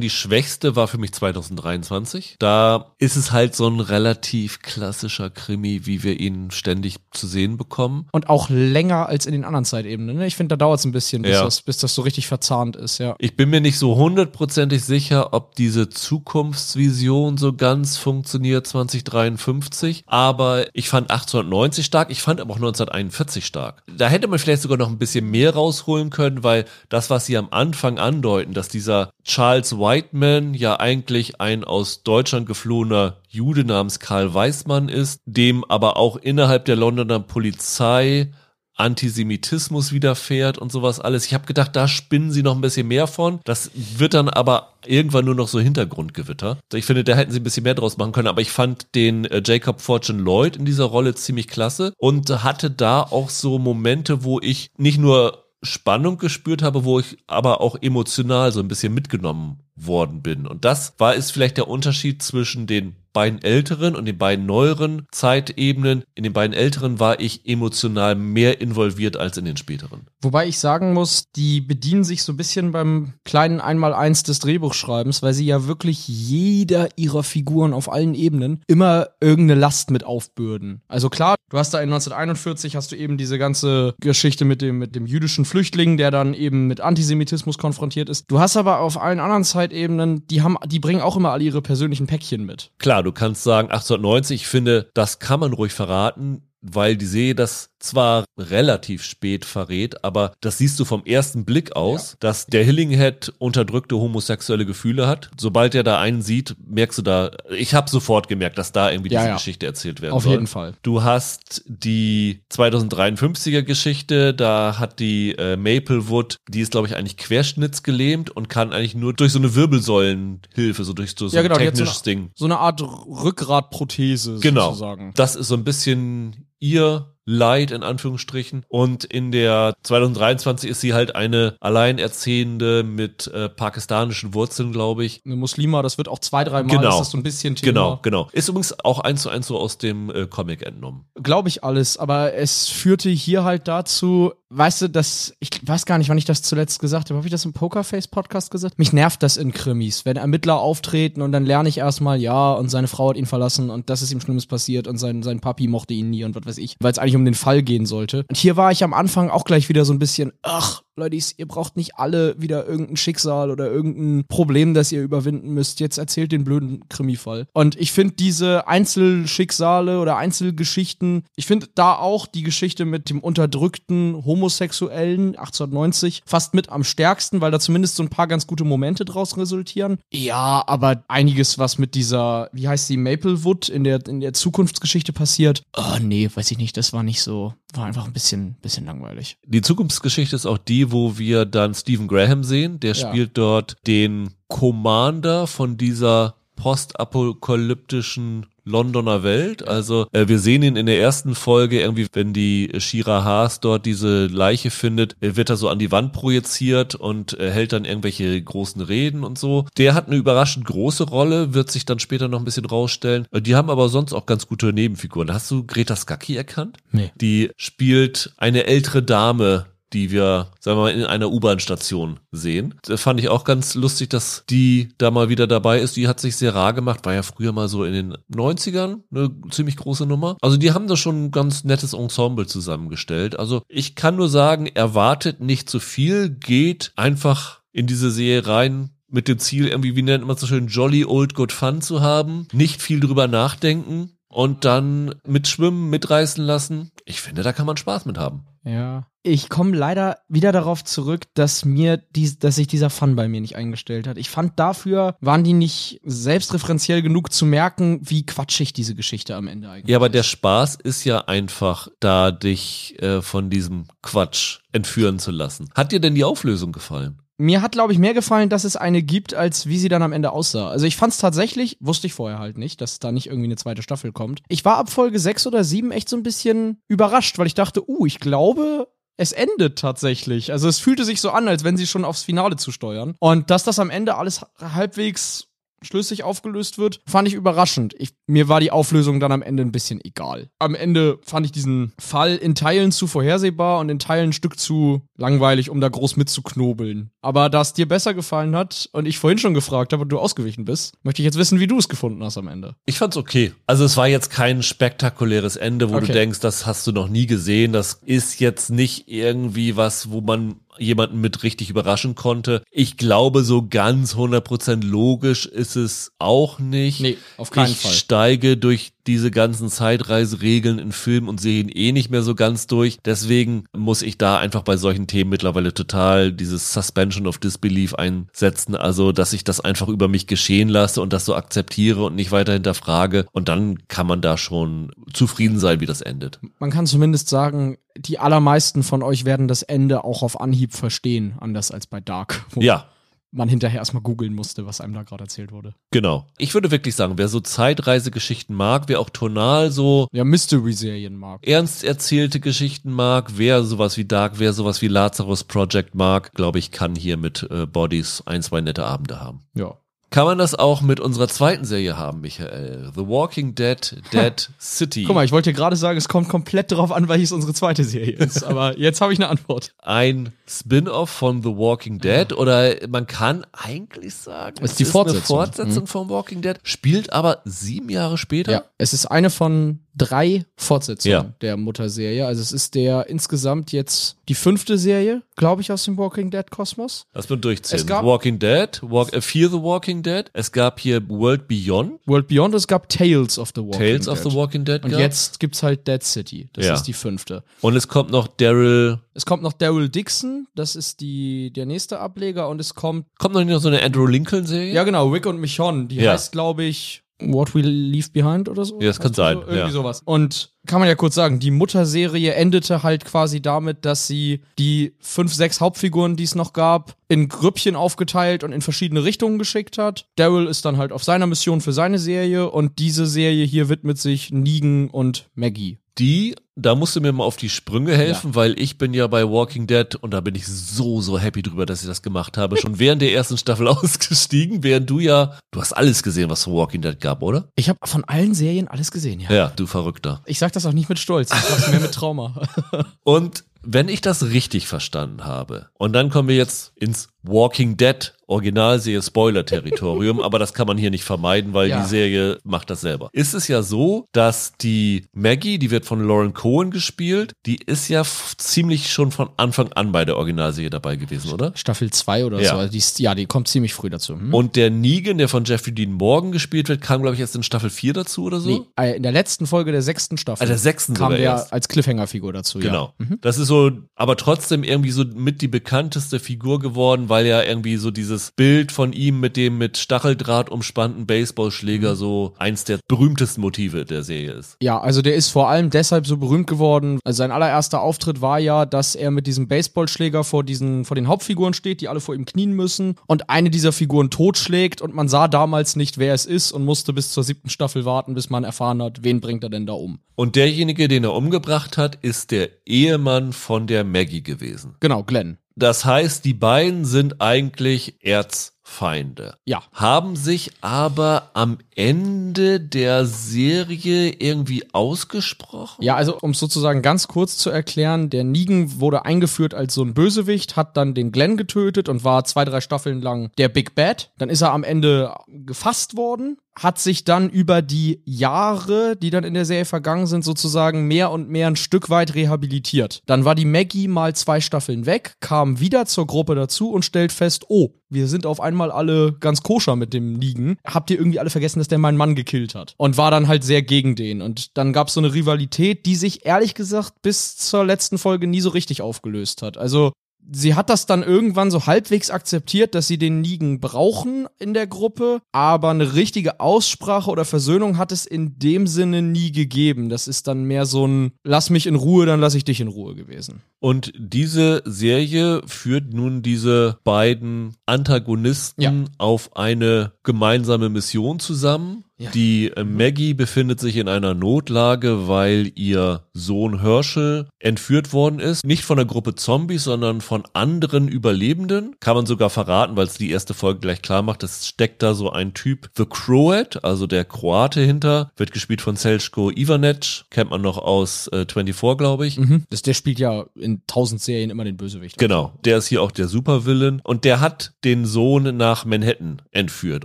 die schwächste war für mich 2023. Da ist es halt so ein relativ klassischer Krimi, wie wir ihn ständig zu sehen bekommen. Und auch länger als in den anderen Zeitebenen. Ne? Ich finde, da dauert es ein bisschen, bis, ja. das, bis das so richtig verzahnt ist, ja. Ich bin mir nicht so hundertprozentig sicher, ob diese Zukunftsvision so ganz funktioniert 2053. Aber ich fand 1890 stark. Ich fand aber auch 1941 stark. Da hätte man vielleicht sogar noch ein bisschen mehr rausholen können, weil das, was sie am Anfang andeuten, dass dieser Charles Whiteman ja eigentlich ein aus Deutschland geflohener Jude namens Karl Weißmann ist, dem aber auch innerhalb der Londoner Polizei Antisemitismus widerfährt und sowas alles. Ich habe gedacht, da spinnen sie noch ein bisschen mehr von. Das wird dann aber irgendwann nur noch so Hintergrundgewitter. Ich finde, da hätten sie ein bisschen mehr draus machen können, aber ich fand den äh, Jacob Fortune Lloyd in dieser Rolle ziemlich klasse und hatte da auch so Momente, wo ich nicht nur Spannung gespürt habe, wo ich aber auch emotional so ein bisschen mitgenommen worden bin. Und das war ist vielleicht der Unterschied zwischen den beiden älteren und den beiden neueren Zeitebenen. In den beiden älteren war ich emotional mehr involviert als in den späteren. Wobei ich sagen muss, die bedienen sich so ein bisschen beim kleinen Einmaleins des Drehbuchschreibens, weil sie ja wirklich jeder ihrer Figuren auf allen Ebenen immer irgendeine Last mit aufbürden. Also klar, du hast da in 1941 hast du eben diese ganze Geschichte mit dem, mit dem jüdischen Flüchtling, der dann eben mit Antisemitismus konfrontiert ist. Du hast aber auf allen anderen Zeitebenen, die haben, die bringen auch immer alle ihre persönlichen Päckchen mit. Klar, du kannst sagen 1890, ich finde, das kann man ruhig verraten, weil die Serie das zwar relativ spät verrät, aber das siehst du vom ersten Blick aus, ja. dass der Hillinghead unterdrückte homosexuelle Gefühle hat. Sobald er da einen sieht, merkst du da, ich habe sofort gemerkt, dass da irgendwie ja, diese ja. Geschichte erzählt werden Auf soll. Auf jeden Fall. Du hast die 2053er Geschichte, da hat die äh, Maplewood, die ist glaube ich eigentlich querschnittsgelähmt und kann eigentlich nur durch so eine Wirbelsäulenhilfe, so durch so, so genau, ein technisches so Ding. So eine Art Rückgratprothese genau. sozusagen. Das ist so ein bisschen ihr Leid in Anführungsstrichen. Und in der 2023 ist sie halt eine Alleinerziehende mit äh, pakistanischen Wurzeln, glaube ich. Eine Muslima, das wird auch zwei, drei Mal Genau. ist das so ein bisschen Thema. Genau, genau. Ist übrigens auch eins zu eins so aus dem äh, Comic entnommen. Glaube ich alles, aber es führte hier halt dazu, weißt du, dass ich weiß gar nicht, wann ich das zuletzt gesagt habe. Habe ich das im Pokerface Podcast gesagt? Mich nervt das in Krimis, wenn Ermittler auftreten und dann lerne ich erstmal, ja, und seine Frau hat ihn verlassen und das ist ihm Schlimmes passiert und sein, sein Papi mochte ihn nie und was weiß ich, weil es eigentlich um den Fall gehen sollte. Und hier war ich am Anfang auch gleich wieder so ein bisschen, ach, Leute, ihr braucht nicht alle wieder irgendein Schicksal oder irgendein Problem, das ihr überwinden müsst. Jetzt erzählt den blöden Krimifall. Und ich finde diese Einzelschicksale oder Einzelgeschichten, ich finde da auch die Geschichte mit dem unterdrückten Homosexuellen 1890 fast mit am stärksten, weil da zumindest so ein paar ganz gute Momente draus resultieren. Ja, aber einiges, was mit dieser, wie heißt die, Maplewood in der, in der Zukunftsgeschichte passiert, oh nee, weiß ich nicht, das war nicht so, war einfach ein bisschen, bisschen langweilig. Die Zukunftsgeschichte ist auch die, wo wir dann Stephen Graham sehen. Der Ja. spielt dort den Commander von dieser postapokalyptischen Londoner Welt. Also äh, wir sehen ihn in der ersten Folge irgendwie, wenn die Shira Haas dort diese Leiche findet, äh, wird er so an die Wand projiziert und äh, hält dann irgendwelche großen Reden und so. Der hat eine überraschend große Rolle, wird sich dann später noch ein bisschen rausstellen. Äh, Die haben aber sonst auch ganz gute Nebenfiguren. Hast du Greta Skaki erkannt? Nee. Die spielt eine ältere Dame, die wir, sagen wir mal, in einer U-Bahn-Station sehen. Das fand ich auch ganz lustig, dass die da mal wieder dabei ist. Die hat sich sehr rar gemacht, war ja früher mal so in den 90ern eine ziemlich große Nummer. Also die haben da schon ein ganz nettes Ensemble zusammengestellt. Also ich kann nur sagen, erwartet nicht zu viel, geht einfach in diese Serie rein, mit dem Ziel, irgendwie, wie nennt man es so schön, jolly old good fun zu haben, nicht viel drüber nachdenken und dann mitschwimmen, mitreißen lassen. Ich finde, da kann man Spaß mit haben. Ja. Ich komme leider wieder darauf zurück, dass mir dies, dass sich dieser Fun bei mir nicht eingestellt hat. Ich fand dafür waren die nicht selbstreferenziell genug zu merken, wie quatschig diese Geschichte am Ende eigentlich Ja, aber ist. der Spaß ist ja einfach, da dich äh, von diesem Quatsch entführen zu lassen. Hat dir denn die Auflösung gefallen? Mir hat, glaube ich, mehr gefallen, dass es eine gibt, als wie sie dann am Ende aussah. Also ich fand es tatsächlich, wusste ich vorher halt nicht, dass da nicht irgendwie eine zweite Staffel kommt. Ich war ab Folge 6 oder 7 echt so ein bisschen überrascht, weil ich dachte, uh, ich glaube, es endet tatsächlich. Also es fühlte sich so an, als wenn sie schon aufs Finale zusteuern. Und dass das am Ende alles halbwegs schlüssig aufgelöst wird, fand ich überraschend. Ich, mir war die Auflösung dann am Ende ein bisschen egal. Am Ende fand ich diesen Fall in Teilen zu vorhersehbar und in Teilen ein Stück zu langweilig, um da groß mitzuknobeln. Aber da es dir besser gefallen hat und ich vorhin schon gefragt habe und du ausgewichen bist, möchte ich jetzt wissen, wie du es gefunden hast am Ende. Ich fand's okay. Also es war jetzt kein spektakuläres Ende, wo Okay. du denkst, das hast du noch nie gesehen. Das ist jetzt nicht irgendwie was, wo man jemanden mit richtig überraschen konnte. Ich glaube, so ganz 100% logisch ist es auch nicht. Nee, auf keinen ich Fall. steige durch diese ganzen Zeitreiseregeln in Filmen und Serien eh nicht mehr so ganz durch. Deswegen muss ich da einfach bei solchen Themen mittlerweile total dieses Suspension of Disbelief einsetzen. Also, dass ich das einfach über mich geschehen lasse und das so akzeptiere und nicht weiter hinterfrage. Und dann kann man da schon zufrieden sein, wie das endet. Man kann zumindest sagen, die allermeisten von euch werden das Ende auch auf Anhieb verstehen, anders als bei Dark, Ja, man hinterher erstmal googeln musste, was einem da gerade erzählt wurde. genau. Ich würde wirklich sagen, wer so Zeitreisegeschichten mag, wer auch tonal so Ja, Mystery-Serien mag. ernst erzählte Geschichten mag, wer sowas wie Dark, wer sowas wie Lazarus Project mag, glaube ich, kann hier mit äh, Bodies ein, zwei nette Abende haben. Ja. Kann man das auch mit unserer zweiten Serie haben, Michael? The Walking Dead, Dead City. Guck mal, ich wollte dir gerade sagen, es kommt komplett darauf an, welches unsere zweite Serie ist. Aber jetzt habe ich eine Antwort. Ein Spin-off von The Walking Dead oder man kann eigentlich sagen, Ist die es Fortsetzung. eine Fortsetzung von Walking Dead, spielt aber sieben Jahre später. Ja, es ist eine von drei Fortsetzungen Ja. der Mutterserie. Also es ist der insgesamt jetzt die fünfte Serie, glaube ich, aus dem Walking Dead Kosmos. Lass mal durchzählen. Es gab- Walking Dead, Walk, äh, Fear the Walking Dead. Es gab hier World Beyond, World Beyond, es gab Tales of the Walking Tales Dead. of the Walking Dead. Und gab's. jetzt gibt's halt Dead City. Das Ja. ist die fünfte. Und es kommt noch Daryl. Es kommt noch Daryl Dixon, das ist die, der nächste Ableger. Und es kommt, Kommt noch nicht noch so eine Andrew Lincoln Serie? ja genau, Rick und Michonne. Die Ja. heißt, glaube ich, What We Leave Behind oder so. Ja, das kann sein, So, irgendwie ja. sowas. Und kann man ja kurz sagen, die Mutterserie endete halt quasi damit, dass sie die fünf, sechs Hauptfiguren, die es noch gab, in Grüppchen aufgeteilt und in verschiedene Richtungen geschickt hat. Daryl ist dann halt auf seiner Mission für seine Serie und diese Serie hier widmet sich Negan und Maggie. Die, da musst du mir mal auf die Sprünge helfen, ja. weil ich bin ja bei Walking Dead und da bin ich so, so happy drüber, dass ich das gemacht habe. Schon während der ersten Staffel ausgestiegen, während du ja, du hast alles gesehen, was von Walking Dead gab, oder? Ich habe von allen Serien alles gesehen, ja. Ja, du Verrückter. Ich sag das auch nicht mit Stolz, ich sag's mehr mit Trauma. und wenn ich das richtig verstanden habe, und dann kommen wir jetzt ins Walking Dead Originalserie Spoiler-Territorium, aber das kann man hier nicht vermeiden, weil ja. die Serie macht das selber. Ist es ja so, dass die Maggie, die wird von Lauren Cohen gespielt, die ist ja ziemlich schon von Anfang an bei der Originalserie dabei gewesen, oder? Staffel 2 oder ja. so. Also die ist, ja, die kommt ziemlich früh dazu. Hm? Und der Negan, der von Jeffrey Dean Morgan gespielt wird, kam, glaube ich, erst in Staffel 4 dazu oder so? Nee, äh, in der letzten Folge der sechsten Staffel. Ah, der sechsten kam der erst. als Cliffhanger-Figur dazu, genau. ja. Genau. Mhm. Das ist so, aber trotzdem irgendwie so mit die bekannteste Figur geworden, weil ja irgendwie so dieses Bild von ihm mit dem mit Stacheldraht umspannten Baseballschläger mhm. so eins der berühmtesten Motive der Serie ist. Ja, also der ist vor allem deshalb so berühmt geworden. Also sein allererster Auftritt war ja, dass er mit diesem Baseballschläger vor diesen vor den Hauptfiguren steht, die alle vor ihm knien müssen und eine dieser Figuren totschlägt und man sah damals nicht, wer es ist und musste bis zur siebten Staffel warten, bis man erfahren hat, wen bringt er denn da um. Und derjenige, den er umgebracht hat, ist der Ehemann von der Maggie gewesen. Genau, Glenn. Das heißt, die beiden sind eigentlich Erzfeinde. Ja. Haben sich aber am Ende der Serie irgendwie ausgesprochen? Ja, also um es sozusagen ganz kurz zu erklären, der Negan wurde eingeführt als so ein Bösewicht, hat dann den Glenn getötet und war zwei, drei Staffeln lang der Big Bad. Dann ist er am Ende gefasst worden hat sich dann über die Jahre, die dann in der Serie vergangen sind, sozusagen mehr und mehr ein Stück weit rehabilitiert. Dann war die Maggie mal zwei Staffeln weg, kam wieder zur Gruppe dazu und stellt fest, oh, wir sind auf einmal alle ganz koscher mit dem Liegen. Habt ihr irgendwie alle vergessen, dass der meinen Mann gekillt hat? Und war dann halt sehr gegen den. Und dann gab es so eine Rivalität, die sich ehrlich gesagt bis zur letzten Folge nie so richtig aufgelöst hat. Also sie hat das dann irgendwann so halbwegs akzeptiert, dass sie den Nigen brauchen in der Gruppe, aber eine richtige Aussprache oder Versöhnung hat es in dem Sinne nie gegeben. Das ist dann mehr so ein Lass mich in Ruhe, dann lass ich dich in Ruhe gewesen. Und diese Serie führt nun diese beiden Antagonisten ja. auf eine gemeinsame Mission zusammen. Ja. Die äh, Maggie befindet sich in einer Notlage, weil ihr Sohn Herschel entführt worden ist. Nicht von einer Gruppe Zombies, sondern von anderen Überlebenden. Kann man sogar verraten, weil es die erste Folge gleich klar macht. Es steckt da so ein Typ, The Croat, also der Kroate hinter. Wird gespielt von Selchko Ivanec. Kennt man noch aus äh, 24, glaube ich. Mhm. Das, der spielt ja in tausend Serien immer den Bösewicht. Genau. Der ist hier auch der Supervillain. Und der hat den Sohn nach Manhattan entführt.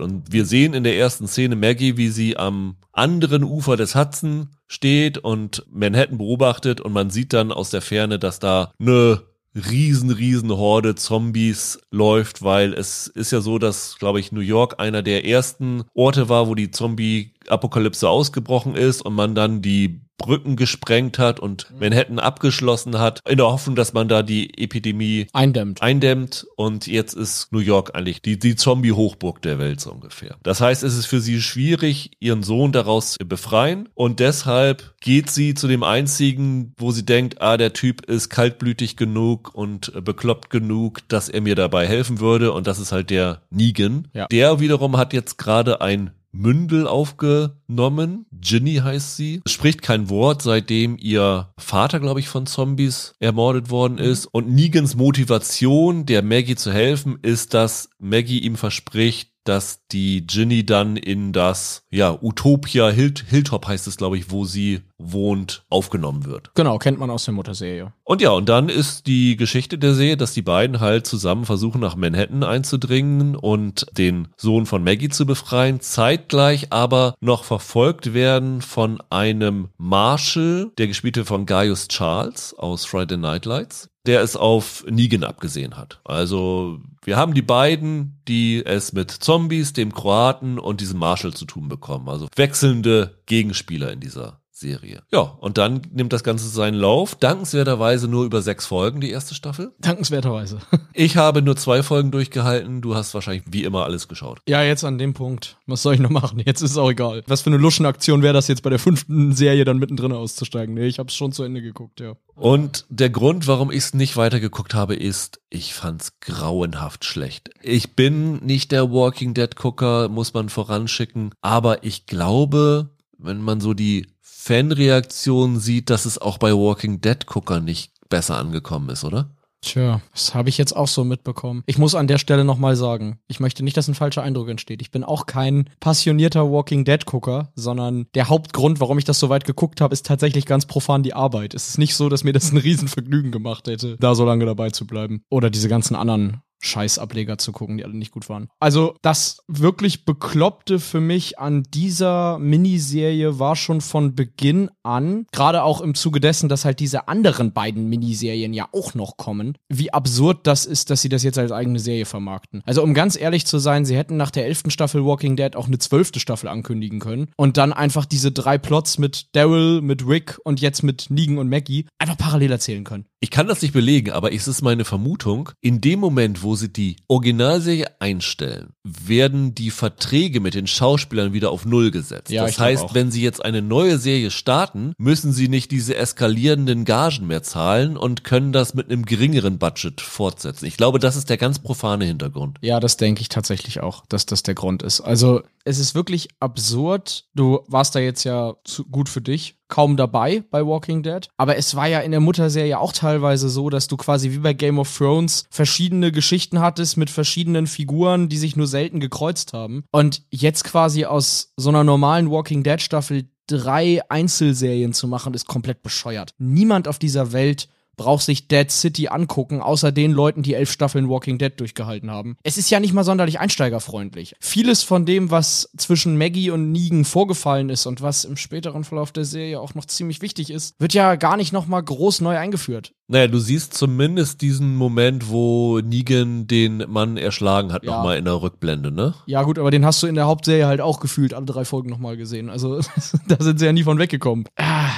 Und wir sehen in der ersten Szene Maggie, wie sie am anderen Ufer des Hudson steht und Manhattan beobachtet und man sieht dann aus der Ferne, dass da eine riesen, riesen Horde Zombies läuft, weil es ist ja so, dass, glaube ich, New York einer der ersten Orte war, wo die Zombie-Apokalypse ausgebrochen ist und man dann die Brücken gesprengt hat und mhm. Manhattan abgeschlossen hat, in der Hoffnung, dass man da die Epidemie eindämmt. eindämmt. Und jetzt ist New York eigentlich die, die Zombie-Hochburg der Welt so ungefähr. Das heißt, es ist für sie schwierig, ihren Sohn daraus zu befreien. Und deshalb geht sie zu dem einzigen, wo sie denkt, ah, der Typ ist kaltblütig genug und bekloppt genug, dass er mir dabei helfen würde. Und das ist halt der Negan. Ja. Der wiederum hat jetzt gerade ein Mündel aufgenommen. Ginny heißt sie. Spricht kein Wort, seitdem ihr Vater, glaube ich, von Zombies ermordet worden mhm. ist. Und Negans Motivation, der Maggie zu helfen, ist, dass Maggie ihm verspricht, dass die Ginny dann in das, ja, Utopia Hilt Hilltop heißt es, glaube ich, wo sie wohnt, aufgenommen wird. Genau, kennt man aus der Mutterserie. Und ja, und dann ist die Geschichte der Serie, dass die beiden halt zusammen versuchen, nach Manhattan einzudringen und den Sohn von Maggie zu befreien, zeitgleich aber noch verfolgt werden von einem Marshall, der gespielte von Gaius Charles aus Friday Night Lights der es auf Negan abgesehen hat. Also wir haben die beiden, die es mit Zombies, dem Kroaten und diesem Marshall zu tun bekommen. Also wechselnde Gegenspieler in dieser Serie. Ja, und dann nimmt das Ganze seinen Lauf. Dankenswerterweise nur über sechs Folgen, die erste Staffel. Dankenswerterweise. ich habe nur zwei Folgen durchgehalten. Du hast wahrscheinlich wie immer alles geschaut. Ja, jetzt an dem Punkt. Was soll ich noch machen? Jetzt ist es auch egal. Was für eine Luschenaktion wäre das jetzt bei der fünften Serie dann mittendrin auszusteigen? Nee, ich habe es schon zu Ende geguckt, ja. Und der Grund, warum ich es nicht weitergeguckt habe, ist, ich fand's grauenhaft schlecht. Ich bin nicht der Walking Dead Gucker, muss man voranschicken, aber ich glaube, wenn man so die Fanreaktionen sieht, dass es auch bei Walking Dead Gucker nicht besser angekommen ist, oder? Tja, das habe ich jetzt auch so mitbekommen. Ich muss an der Stelle nochmal sagen, ich möchte nicht, dass ein falscher Eindruck entsteht. Ich bin auch kein passionierter Walking Dead-Gucker, sondern der Hauptgrund, warum ich das so weit geguckt habe, ist tatsächlich ganz profan die Arbeit. Es ist nicht so, dass mir das ein Riesenvergnügen gemacht hätte, da so lange dabei zu bleiben. Oder diese ganzen anderen Scheißableger zu gucken, die alle nicht gut waren. Also das wirklich Bekloppte für mich an dieser Miniserie war schon von Beginn an, gerade auch im Zuge dessen, dass halt diese anderen beiden Miniserien ja auch noch kommen, wie absurd das ist, dass sie das jetzt als eigene Serie vermarkten. Also um ganz ehrlich zu sein, sie hätten nach der elften Staffel Walking Dead auch eine zwölfte Staffel ankündigen können und dann einfach diese drei Plots mit Daryl, mit Rick und jetzt mit Negan und Maggie einfach parallel erzählen können. Ich kann das nicht belegen, aber es ist meine Vermutung, in dem Moment, wo sie die Originalserie einstellen, werden die Verträge mit den Schauspielern wieder auf Null gesetzt. Ja, das heißt, wenn sie jetzt eine neue Serie starten, müssen sie nicht diese eskalierenden Gagen mehr zahlen und können das mit einem geringeren Budget fortsetzen. Ich glaube, das ist der ganz profane Hintergrund. Ja, das denke ich tatsächlich auch, dass das der Grund ist. Also es ist wirklich absurd. Du warst da jetzt ja zu, gut für dich, kaum dabei bei Walking Dead. Aber es war ja in der Mutterserie auch teilweise so, dass du quasi wie bei Game of Thrones verschiedene Geschichten hattest mit verschiedenen Figuren, die sich nur selten gekreuzt haben. Und jetzt quasi aus so einer normalen Walking Dead Staffel drei Einzelserien zu machen, ist komplett bescheuert. Niemand auf dieser Welt braucht sich Dead City angucken, außer den Leuten, die elf Staffeln Walking Dead durchgehalten haben. Es ist ja nicht mal sonderlich einsteigerfreundlich. Vieles von dem, was zwischen Maggie und Negan vorgefallen ist und was im späteren Verlauf der Serie auch noch ziemlich wichtig ist, wird ja gar nicht nochmal groß neu eingeführt. Naja, du siehst zumindest diesen Moment, wo Negan den Mann erschlagen hat, Ja. nochmal in der Rückblende, ne? Ja gut, aber den hast du in der Hauptserie halt auch gefühlt alle drei Folgen nochmal gesehen. Also da sind sie ja nie von weggekommen. Ah,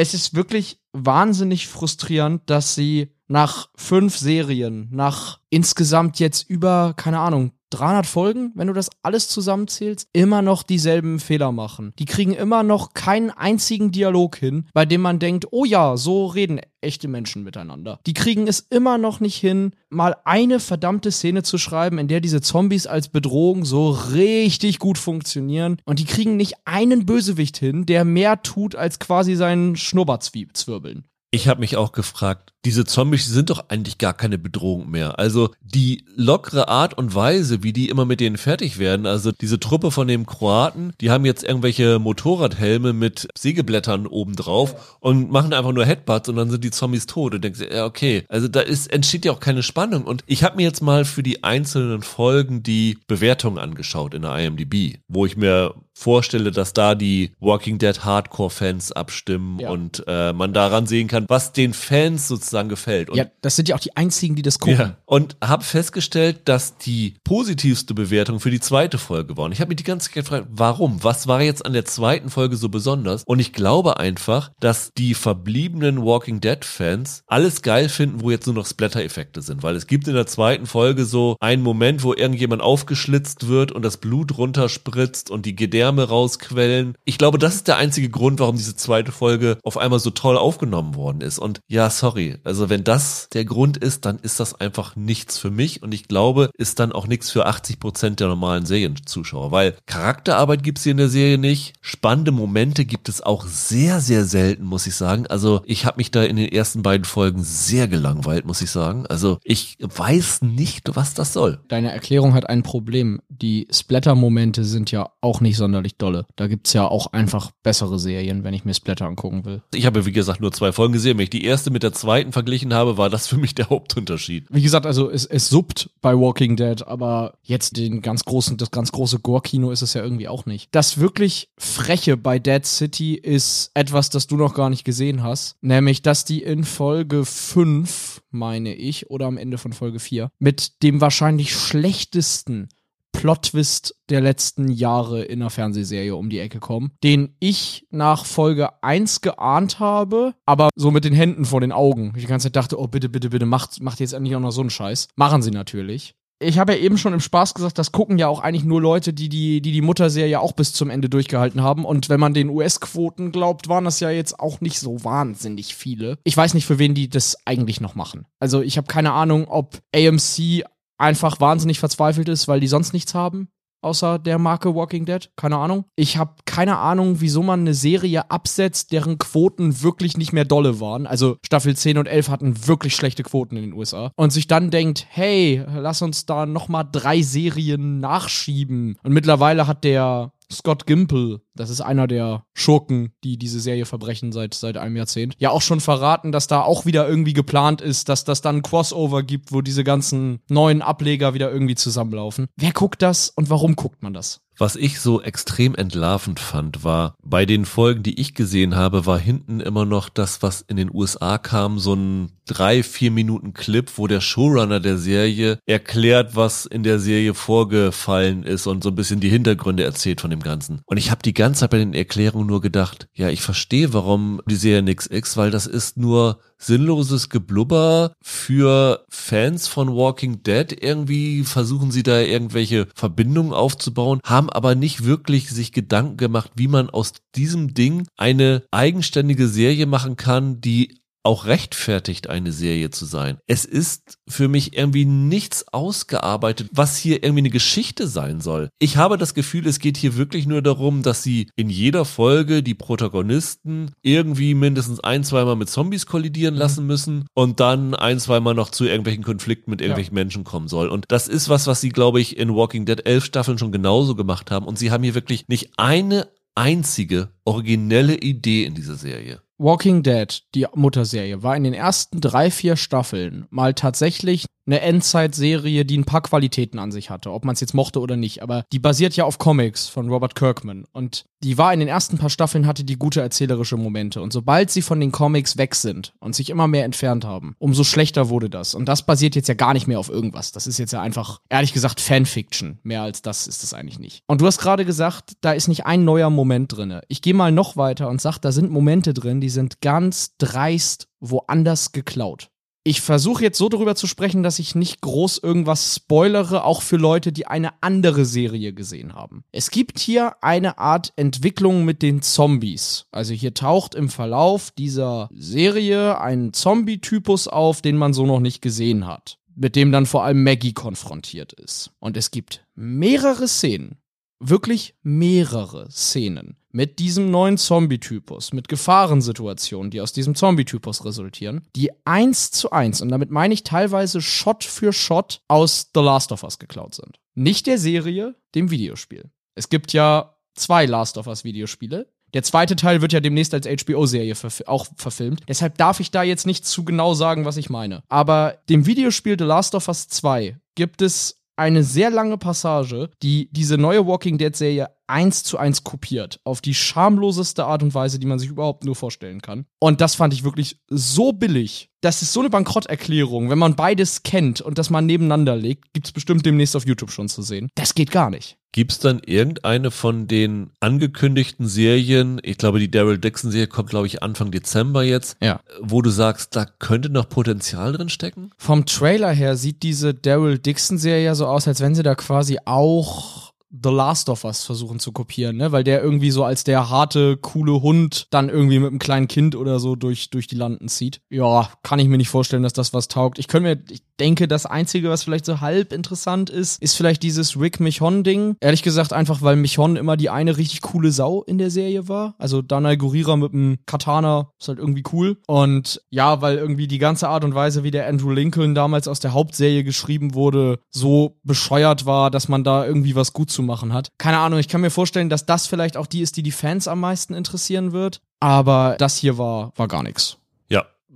Es ist wirklich wahnsinnig frustrierend, dass sie nach fünf Serien, nach insgesamt jetzt über, keine Ahnung, 300 Folgen, wenn du das alles zusammenzählst, immer noch dieselben Fehler machen. Die kriegen immer noch keinen einzigen Dialog hin, bei dem man denkt, oh ja, so reden echte Menschen miteinander. Die kriegen es immer noch nicht hin, mal eine verdammte Szene zu schreiben, in der diese Zombies als Bedrohung so richtig gut funktionieren. Und die kriegen nicht einen Bösewicht hin, der mehr tut, als quasi seinen Schnurrbartzwirbeln. Ich habe mich auch gefragt, diese Zombies sind doch eigentlich gar keine Bedrohung mehr. Also die lockere Art und Weise, wie die immer mit denen fertig werden, also diese Truppe von dem Kroaten, die haben jetzt irgendwelche Motorradhelme mit Sägeblättern obendrauf und machen einfach nur Headbutts und dann sind die Zombies tot und denkst, ja okay, also da ist entsteht ja auch keine Spannung und ich habe mir jetzt mal für die einzelnen Folgen die Bewertungen angeschaut in der IMDb, wo ich mir vorstelle, dass da die Walking Dead Hardcore-Fans abstimmen Ja. und äh, man daran sehen kann, was den Fans sozusagen gefällt. Und Ja, das sind ja auch die einzigen, die das gucken. ja. Und habe festgestellt, dass die positivste Bewertung für die zweite Folge war. Und ich habe mich die ganze Zeit gefragt, warum? Was war jetzt an der zweiten Folge so besonders? Und ich glaube einfach, dass die verbliebenen Walking Dead Fans alles geil finden, wo jetzt nur noch Splatter-Effekte sind. Weil es gibt in der zweiten Folge so einen Moment, wo irgendjemand aufgeschlitzt wird und das Blut runterspritzt und die Gedärme rausquellen. Ich glaube, das ist der einzige Grund, warum diese zweite Folge auf einmal so toll aufgenommen worden ist. Und ja, sorry. Also wenn das der Grund ist, dann ist das einfach nichts für mich. Und ich glaube, ist dann auch nichts für 80 Prozent der normalen Serienzuschauer. Weil Charakterarbeit gibt's hier in der Serie nicht. Spannende Momente gibt es auch sehr, sehr selten, muss ich sagen. Also ich habe mich da in den ersten beiden Folgen sehr gelangweilt, muss ich sagen. Also ich weiß nicht, was das soll. Deine Erklärung hat ein Problem. Die Splatter-Momente sind ja auch nicht sonderlich dolle. Da gibt's ja auch einfach bessere Serien, wenn ich mir Splatter angucken will. Ich habe, wie gesagt, nur zwei Folgen gesehen. Wenn ich die erste mit der zweiten verglichen habe, war das für mich der Hauptunterschied. Wie gesagt, also es, es suppt bei Walking Dead, aber jetzt den ganz großen, das ganz große Gore-Kino ist es ja irgendwie auch nicht. Das wirklich Freche bei Dead City ist etwas, das du noch gar nicht gesehen hast. Nämlich, dass die in Folge 5, meine ich, oder am Ende von Folge 4, mit dem wahrscheinlich schlechtesten Plot-Twist der letzten Jahre in einer Fernsehserie um die Ecke kommen, den ich nach Folge 1 geahnt habe, aber so mit den Händen vor den Augen. Ich die ganze Zeit dachte, oh bitte, bitte, bitte, macht, macht jetzt endlich auch noch so einen Scheiß. Machen sie natürlich. Ich habe ja eben schon im Spaß gesagt, das gucken ja auch eigentlich nur Leute, die die, die, die Mutterserie auch bis zum Ende durchgehalten haben. Und wenn man den US-Quoten glaubt, waren das ja jetzt auch nicht so wahnsinnig viele. Ich weiß nicht, für wen die das eigentlich noch machen. Also ich habe keine Ahnung, ob AMC einfach wahnsinnig verzweifelt ist, weil die sonst nichts haben. außer der Marke Walking Dead. Keine Ahnung. Ich habe keine Ahnung, wieso man eine Serie absetzt, deren Quoten wirklich nicht mehr dolle waren. Also Staffel 10 und 11 hatten wirklich schlechte Quoten in den USA. Und sich dann denkt, hey, lass uns da nochmal drei Serien nachschieben. Und mittlerweile hat der Scott Gimple, das ist einer der Schurken, die diese Serie verbrechen seit, seit einem Jahrzehnt, ja auch schon verraten, dass da auch wieder irgendwie geplant ist, dass das dann ein Crossover gibt, wo diese ganzen neuen Ableger wieder irgendwie zusammenlaufen. Wer guckt das und warum guckt man das? Was ich so extrem entlarvend fand, war, bei den Folgen, die ich gesehen habe, war hinten immer noch das, was in den USA kam, so ein drei, vier Minuten Clip, wo der Showrunner der Serie erklärt, was in der Serie vorgefallen ist und so ein bisschen die Hintergründe erzählt von dem Ganzen. Und ich habe die ganze Zeit bei den Erklärungen nur gedacht, ja, ich verstehe, warum die Serie nix X, weil das ist nur sinnloses Geblubber für Fans von Walking Dead. Irgendwie versuchen sie da irgendwelche Verbindungen aufzubauen, haben aber nicht wirklich sich Gedanken gemacht, wie man aus diesem Ding eine eigenständige Serie machen kann, die auch rechtfertigt, eine Serie zu sein. Es ist für mich irgendwie nichts ausgearbeitet, was hier irgendwie eine Geschichte sein soll. Ich habe das Gefühl, es geht hier wirklich nur darum, dass sie in jeder Folge die Protagonisten irgendwie mindestens ein, zweimal mit Zombies kollidieren mhm. lassen müssen und dann ein, zweimal noch zu irgendwelchen Konflikten mit irgendwelchen ja. Menschen kommen soll. Und das ist was, was sie, glaube ich, in Walking Dead elf Staffeln schon genauso gemacht haben. Und sie haben hier wirklich nicht eine einzige originelle Idee in dieser Serie. Walking Dead, die Mutterserie, war in den ersten drei, vier Staffeln mal tatsächlich eine Endzeitserie, die ein paar Qualitäten an sich hatte, ob man es jetzt mochte oder nicht. Aber die basiert ja auf Comics von Robert Kirkman. Und die war in den ersten paar Staffeln, hatte die gute erzählerische Momente. Und sobald sie von den Comics weg sind und sich immer mehr entfernt haben, umso schlechter wurde das. Und das basiert jetzt ja gar nicht mehr auf irgendwas. Das ist jetzt ja einfach, ehrlich gesagt, Fanfiction. Mehr als das ist es eigentlich nicht. Und du hast gerade gesagt, da ist nicht ein neuer Moment drin. Ich gehe mal noch weiter und sag, da sind Momente drin, die sind ganz dreist woanders geklaut ich versuche jetzt so darüber zu sprechen, dass ich nicht groß irgendwas spoilere, auch für Leute, die eine andere Serie gesehen haben. Es gibt hier eine Art Entwicklung mit den Zombies. Also hier taucht im Verlauf dieser Serie ein Zombie-Typus auf, den man so noch nicht gesehen hat. Mit dem dann vor allem Maggie konfrontiert ist. Und es gibt mehrere Szenen, wirklich mehrere Szenen mit diesem neuen Zombie-Typus, mit Gefahrensituationen, die aus diesem Zombie-Typus resultieren, die eins zu eins, und damit meine ich teilweise Shot für Shot aus The Last of Us geklaut sind. Nicht der Serie, dem Videospiel. Es gibt ja zwei Last of Us Videospiele. Der zweite Teil wird ja demnächst als HBO-Serie verf auch verfilmt. Deshalb darf ich da jetzt nicht zu genau sagen, was ich meine. Aber dem Videospiel The Last of Us 2 gibt es eine sehr lange Passage, die diese neue Walking Dead Serie eins zu eins kopiert. Auf die schamloseste Art und Weise, die man sich überhaupt nur vorstellen kann. Und das fand ich wirklich so billig. Das ist so eine Bankrotterklärung. Wenn man beides kennt und das mal nebeneinander legt, gibt's bestimmt demnächst auf YouTube schon zu sehen. Das geht gar nicht. Gibt's dann irgendeine von den angekündigten Serien, ich glaube, die Daryl Dixon-Serie kommt, glaube ich, Anfang Dezember jetzt, ja. wo du sagst, da könnte noch Potenzial drin stecken? Vom Trailer her sieht diese Daryl Dixon-Serie ja so aus, als wenn sie da quasi auch The Last of Us versuchen zu kopieren, ne? Weil der irgendwie so als der harte, coole Hund dann irgendwie mit einem kleinen Kind oder so durch, durch die Landen zieht. Ja, kann ich mir nicht vorstellen, dass das was taugt. Ich könnte mir, ich denke, das Einzige, was vielleicht so halb interessant ist, ist vielleicht dieses Rick Michon-Ding. Ehrlich gesagt, einfach weil Michon immer die eine richtig coole Sau in der Serie war. Also Danai Gurira mit dem Katana ist halt irgendwie cool. Und ja, weil irgendwie die ganze Art und Weise, wie der Andrew Lincoln damals aus der Hauptserie geschrieben wurde, so bescheuert war, dass man da irgendwie was gut zu machen hat. Keine Ahnung, ich kann mir vorstellen, dass das vielleicht auch die ist, die die Fans am meisten interessieren wird. Aber das hier war, war gar nichts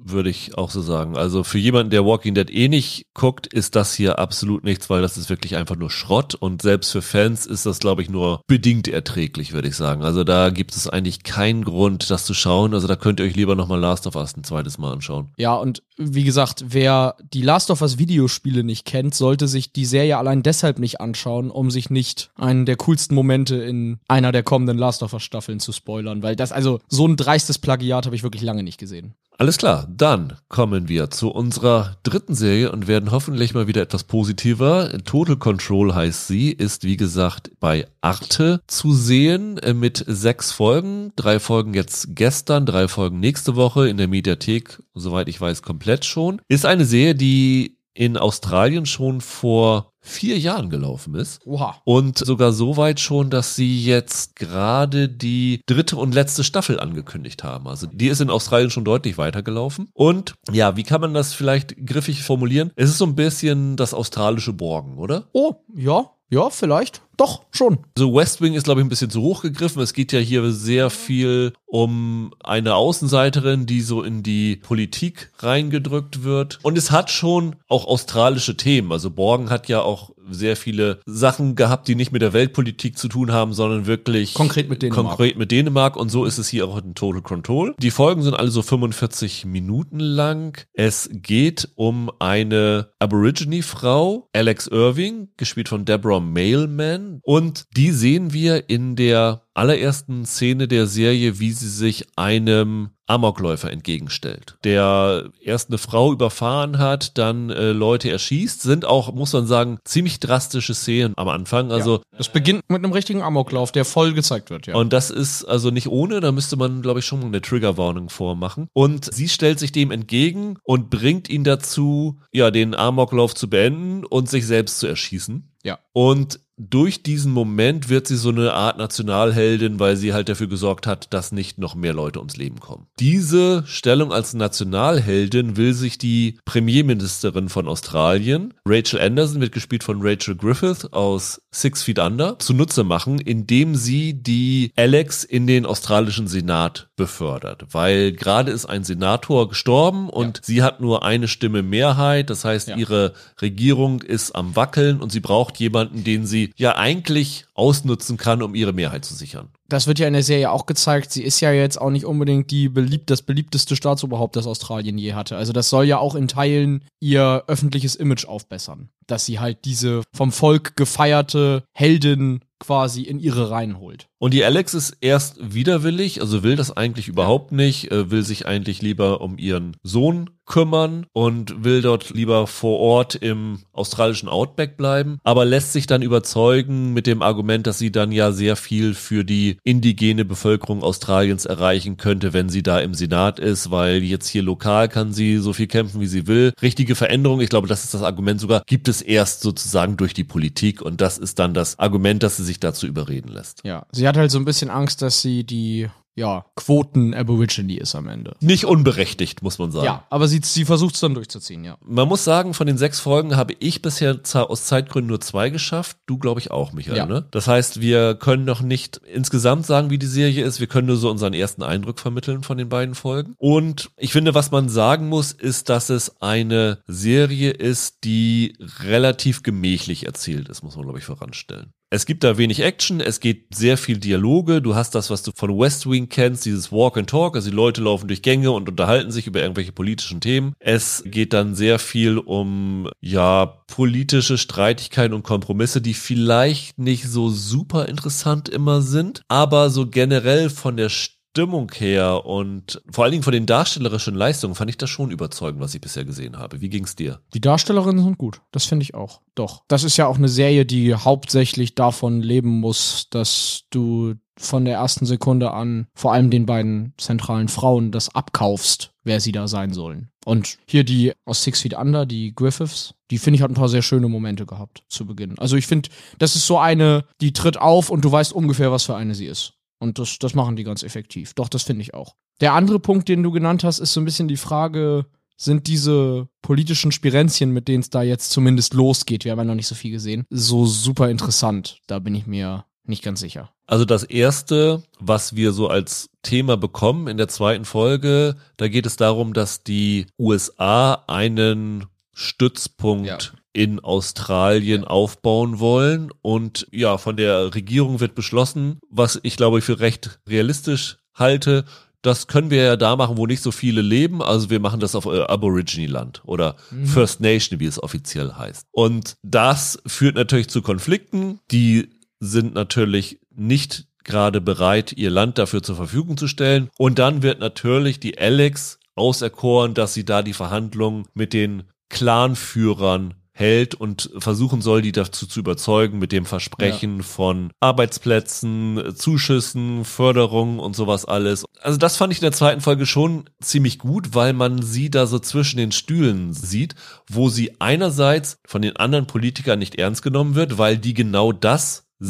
würde ich auch so sagen. Also für jemanden, der Walking Dead eh nicht guckt, ist das hier absolut nichts, weil das ist wirklich einfach nur Schrott und selbst für Fans ist das, glaube ich, nur bedingt erträglich, würde ich sagen. Also da gibt es eigentlich keinen Grund, das zu schauen. Also da könnt ihr euch lieber nochmal Last of Us ein zweites Mal anschauen. Ja, und wie gesagt, wer die Last of Us Videospiele nicht kennt, sollte sich die Serie allein deshalb nicht anschauen, um sich nicht einen der coolsten Momente in einer der kommenden Last of Us Staffeln zu spoilern, weil das, also so ein dreistes Plagiat habe ich wirklich lange nicht gesehen. Alles klar, dann kommen wir zu unserer dritten Serie und werden hoffentlich mal wieder etwas positiver. Total Control heißt sie, ist wie gesagt bei Arte zu sehen äh, mit sechs Folgen. Drei Folgen jetzt gestern, drei Folgen nächste Woche in der Mediathek, soweit ich weiß, komplett schon. Ist eine Serie, die in Australien schon vor vier Jahren gelaufen ist. Oha. Und sogar so weit schon, dass sie jetzt gerade die dritte und letzte Staffel angekündigt haben. Also die ist in Australien schon deutlich weitergelaufen. Und ja, wie kann man das vielleicht griffig formulieren? Es ist so ein bisschen das australische Borgen, oder? Oh, ja, ja, vielleicht. Doch, schon. So West Wing ist, glaube ich, ein bisschen zu hoch gegriffen. Es geht ja hier sehr viel um eine Außenseiterin, die so in die Politik reingedrückt wird. Und es hat schon auch australische Themen. Also Borgen hat ja auch sehr viele Sachen gehabt, die nicht mit der Weltpolitik zu tun haben, sondern wirklich konkret mit Dänemark. Konkret mit Dänemark. Und so ist es hier auch in Total Control. Die Folgen sind alle so 45 Minuten lang. Es geht um eine Aborigine-Frau, Alex Irving, gespielt von Deborah Mailman. Und die sehen wir in der allerersten Szene der Serie, wie sie sich einem Amokläufer entgegenstellt, der erst eine Frau überfahren hat, dann äh, Leute erschießt, sind auch, muss man sagen, ziemlich drastische Szenen am Anfang. Also ja, das beginnt mit einem richtigen Amoklauf, der voll gezeigt wird, ja. Und das ist also nicht ohne, da müsste man, glaube ich, schon eine Triggerwarnung vormachen. Und sie stellt sich dem entgegen und bringt ihn dazu, ja, den Amoklauf zu beenden und sich selbst zu erschießen. Ja. Und durch diesen Moment wird sie so eine Art Nationalheldin, weil sie halt dafür gesorgt hat, dass nicht noch mehr Leute ums Leben kommen. Diese Stellung als Nationalheldin will sich die Premierministerin von Australien, Rachel Anderson, wird gespielt von Rachel Griffith aus Six Feet Under, zunutze machen, indem sie die Alex in den australischen Senat befördert. Weil gerade ist ein Senator gestorben und ja. sie hat nur eine Stimme Mehrheit. Das heißt, ja. ihre Regierung ist am Wackeln und sie braucht jemanden, den sie ja eigentlich ausnutzen kann, um ihre Mehrheit zu sichern. Das wird ja in der Serie auch gezeigt. Sie ist ja jetzt auch nicht unbedingt die beliebt, das beliebteste Staatsoberhaupt, das Australien je hatte. Also das soll ja auch in Teilen ihr öffentliches Image aufbessern. Dass sie halt diese vom Volk gefeierte Heldin quasi in ihre Reihen holt. Und die Alex ist erst widerwillig, also will das eigentlich überhaupt nicht, äh, will sich eigentlich lieber um ihren Sohn kümmern und will dort lieber vor Ort im australischen Outback bleiben, aber lässt sich dann überzeugen mit dem Argument, dass sie dann ja sehr viel für die indigene Bevölkerung Australiens erreichen könnte, wenn sie da im Senat ist, weil jetzt hier lokal kann sie so viel kämpfen, wie sie will. Richtige Veränderung, ich glaube, das ist das Argument sogar, gibt es erst sozusagen durch die Politik und das ist dann das Argument, dass sie sich dazu überreden lässt. Ja, sie hat hat halt so ein bisschen Angst, dass sie die ja, Quoten-Aborigine ist am Ende. Nicht unberechtigt, muss man sagen. Ja, aber sie, sie versucht es dann durchzuziehen, ja. Man muss sagen, von den sechs Folgen habe ich bisher aus Zeitgründen nur zwei geschafft. Du, glaube ich, auch, Michael, ja. ne? Das heißt, wir können noch nicht insgesamt sagen, wie die Serie ist. Wir können nur so unseren ersten Eindruck vermitteln von den beiden Folgen. Und ich finde, was man sagen muss, ist, dass es eine Serie ist, die relativ gemächlich erzählt ist, muss man, glaube ich, voranstellen. Es gibt da wenig Action, es geht sehr viel Dialoge. Du hast das, was du von West Wing kennst, dieses Walk and Talk. Also die Leute laufen durch Gänge und unterhalten sich über irgendwelche politischen Themen. Es geht dann sehr viel um, ja, politische Streitigkeiten und Kompromisse, die vielleicht nicht so super interessant immer sind, aber so generell von der her und vor allen Dingen von den darstellerischen Leistungen fand ich das schon überzeugend, was ich bisher gesehen habe. Wie ging's dir? Die Darstellerinnen sind gut. Das finde ich auch. Doch. Das ist ja auch eine Serie, die hauptsächlich davon leben muss, dass du von der ersten Sekunde an vor allem den beiden zentralen Frauen das abkaufst, wer sie da sein sollen. Und hier die aus Six Feet Under, die Griffiths, die finde ich hat ein paar sehr schöne Momente gehabt zu Beginn. Also ich finde, das ist so eine, die tritt auf und du weißt ungefähr, was für eine sie ist. Und das, das machen die ganz effektiv. Doch, das finde ich auch. Der andere Punkt, den du genannt hast, ist so ein bisschen die Frage, sind diese politischen Spirenzchen, mit denen es da jetzt zumindest losgeht, wir haben ja noch nicht so viel gesehen, so super interessant. Da bin ich mir nicht ganz sicher. Also das erste, was wir so als Thema bekommen in der zweiten Folge, da geht es darum, dass die USA einen Stützpunkt ja in Australien aufbauen wollen. Und ja, von der Regierung wird beschlossen, was ich glaube ich für recht realistisch halte. Das können wir ja da machen, wo nicht so viele leben. Also wir machen das auf äh, Aborigine-Land oder mhm. First Nation, wie es offiziell heißt. Und das führt natürlich zu Konflikten. Die sind natürlich nicht gerade bereit, ihr Land dafür zur Verfügung zu stellen. Und dann wird natürlich die Alex auserkoren, dass sie da die Verhandlungen mit den Clanführern hält und versuchen soll, die dazu zu überzeugen mit dem Versprechen ja. von Arbeitsplätzen, Zuschüssen, Förderung und sowas alles. Also das fand ich in der zweiten Folge schon ziemlich gut, weil man sie da so zwischen den Stühlen sieht, wo sie einerseits von den anderen Politikern nicht ernst genommen wird, weil die genau das Mhm.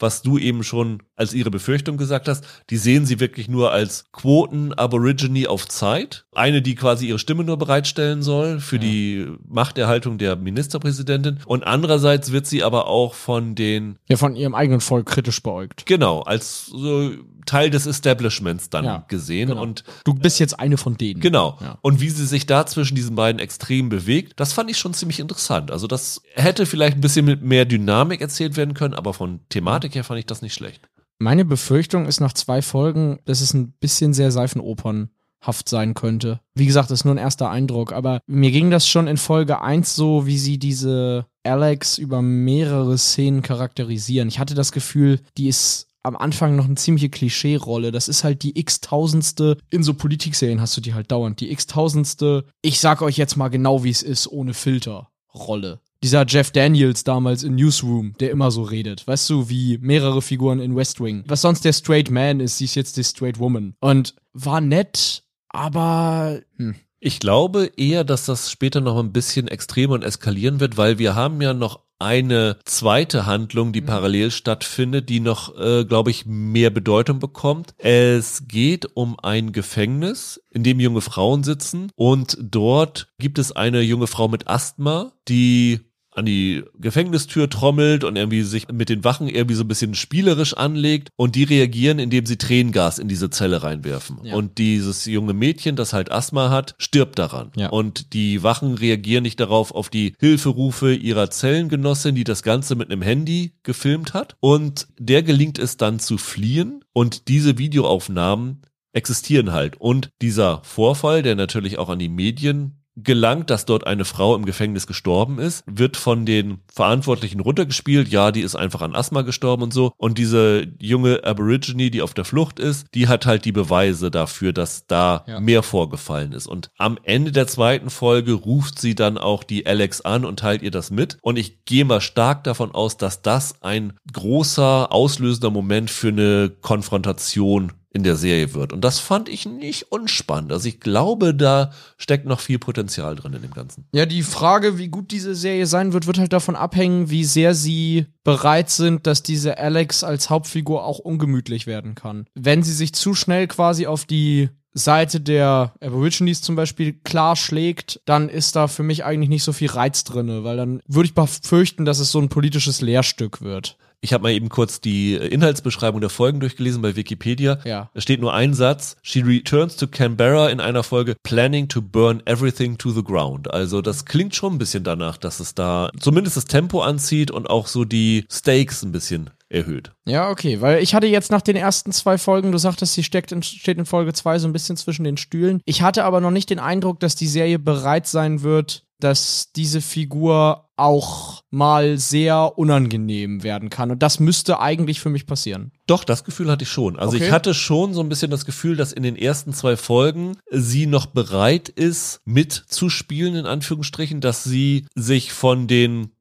Was du eben schon als ihre Befürchtung gesagt hast. Die sehen sie wirklich nur als Quoten-Aborigine auf Zeit. Eine, die quasi ihre Stimme nur bereitstellen soll für ja. die Machterhaltung der Ministerpräsidentin. Und andererseits wird sie aber auch von den... Ja, von ihrem eigenen Volk kritisch beäugt. Genau, als so Teil des Establishments dann ja, gesehen. Genau. Und du bist jetzt eine von denen. Genau. Ja. Und wie sie sich da zwischen diesen beiden Extremen bewegt, das fand ich schon ziemlich interessant. Also das hätte vielleicht ein bisschen mit mehr Dynamik erzählt werden können, aber von Thematik her fand ich das nicht schlecht. Meine Befürchtung ist nach zwei Folgen, dass es ein bisschen sehr seifenopernhaft sein könnte. Wie gesagt, das ist nur ein erster Eindruck, aber mir ging das schon in Folge 1 so, wie sie diese Alex über mehrere Szenen charakterisieren. Ich hatte das Gefühl, die ist am Anfang noch eine ziemliche Klischee-Rolle. Das ist halt die x-tausendste, in so Politikserien hast du die halt dauernd, die x-tausendste, ich sag euch jetzt mal genau, wie es ist, ohne Filter, Rolle. Dieser Jeff Daniels damals in Newsroom, der immer so redet. Weißt du, wie mehrere Figuren in West Wing. Was sonst der Straight Man ist, sie ist jetzt die Straight Woman. Und war nett, aber hm, ich glaube eher, dass das später noch ein bisschen extremer und eskalieren wird, weil wir haben ja noch eine zweite Handlung, die mhm. parallel stattfindet, die noch, äh, glaube ich, mehr Bedeutung bekommt. Es geht um ein Gefängnis, in dem junge Frauen sitzen und dort gibt es eine junge Frau mit Asthma, die an die Gefängnistür trommelt und irgendwie sich mit den Wachen irgendwie so ein bisschen spielerisch anlegt und die reagieren, indem sie Tränengas in diese Zelle reinwerfen. Ja. Und dieses junge Mädchen, das halt Asthma hat, stirbt daran. Ja. Und die Wachen reagieren nicht darauf auf die Hilferufe ihrer Zellengenossin, die das Ganze mit einem Handy gefilmt hat. Und der gelingt es dann zu fliehen und diese Videoaufnahmen existieren halt. Und dieser Vorfall, der natürlich auch an die Medien gelangt, dass dort eine Frau im Gefängnis gestorben ist, wird von den Verantwortlichen runtergespielt. Ja, die ist einfach an Asthma gestorben und so. Und diese junge Aborigine, die auf der Flucht ist, die hat halt die Beweise dafür, dass da ja. mehr vorgefallen ist. Und am Ende der zweiten Folge ruft sie dann auch die Alex an und teilt ihr das mit. Und ich gehe mal stark davon aus, dass das ein großer auslösender Moment für eine Konfrontation in der Serie wird. Und das fand ich nicht unspannend. Also ich glaube, da steckt noch viel Potenzial drin in dem Ganzen. Ja, die Frage, wie gut diese Serie sein wird, wird halt davon abhängen, wie sehr sie bereit sind, dass diese Alex als Hauptfigur auch ungemütlich werden kann. Wenn sie sich zu schnell quasi auf die Seite der Aborigines zum Beispiel klar schlägt, dann ist da für mich eigentlich nicht so viel Reiz drinne, weil dann würde ich befürchten, dass es so ein politisches Lehrstück wird. Ich habe mal eben kurz die Inhaltsbeschreibung der Folgen durchgelesen bei Wikipedia. Ja. Da steht nur ein Satz. She returns to Canberra in einer Folge planning to burn everything to the ground. Also das klingt schon ein bisschen danach, dass es da zumindest das Tempo anzieht und auch so die Stakes ein bisschen erhöht. Ja, okay, weil ich hatte jetzt nach den ersten zwei Folgen, du sagtest, sie steckt in, steht in Folge zwei so ein bisschen zwischen den Stühlen. Ich hatte aber noch nicht den Eindruck, dass die Serie bereit sein wird, dass diese Figur auch mal sehr unangenehm werden kann. Und das müsste eigentlich für mich passieren. Doch, das Gefühl hatte ich schon. Also okay. ich hatte schon so ein bisschen das Gefühl, dass in den ersten zwei Folgen sie noch bereit ist, mitzuspielen, in Anführungsstrichen, dass sie sich von den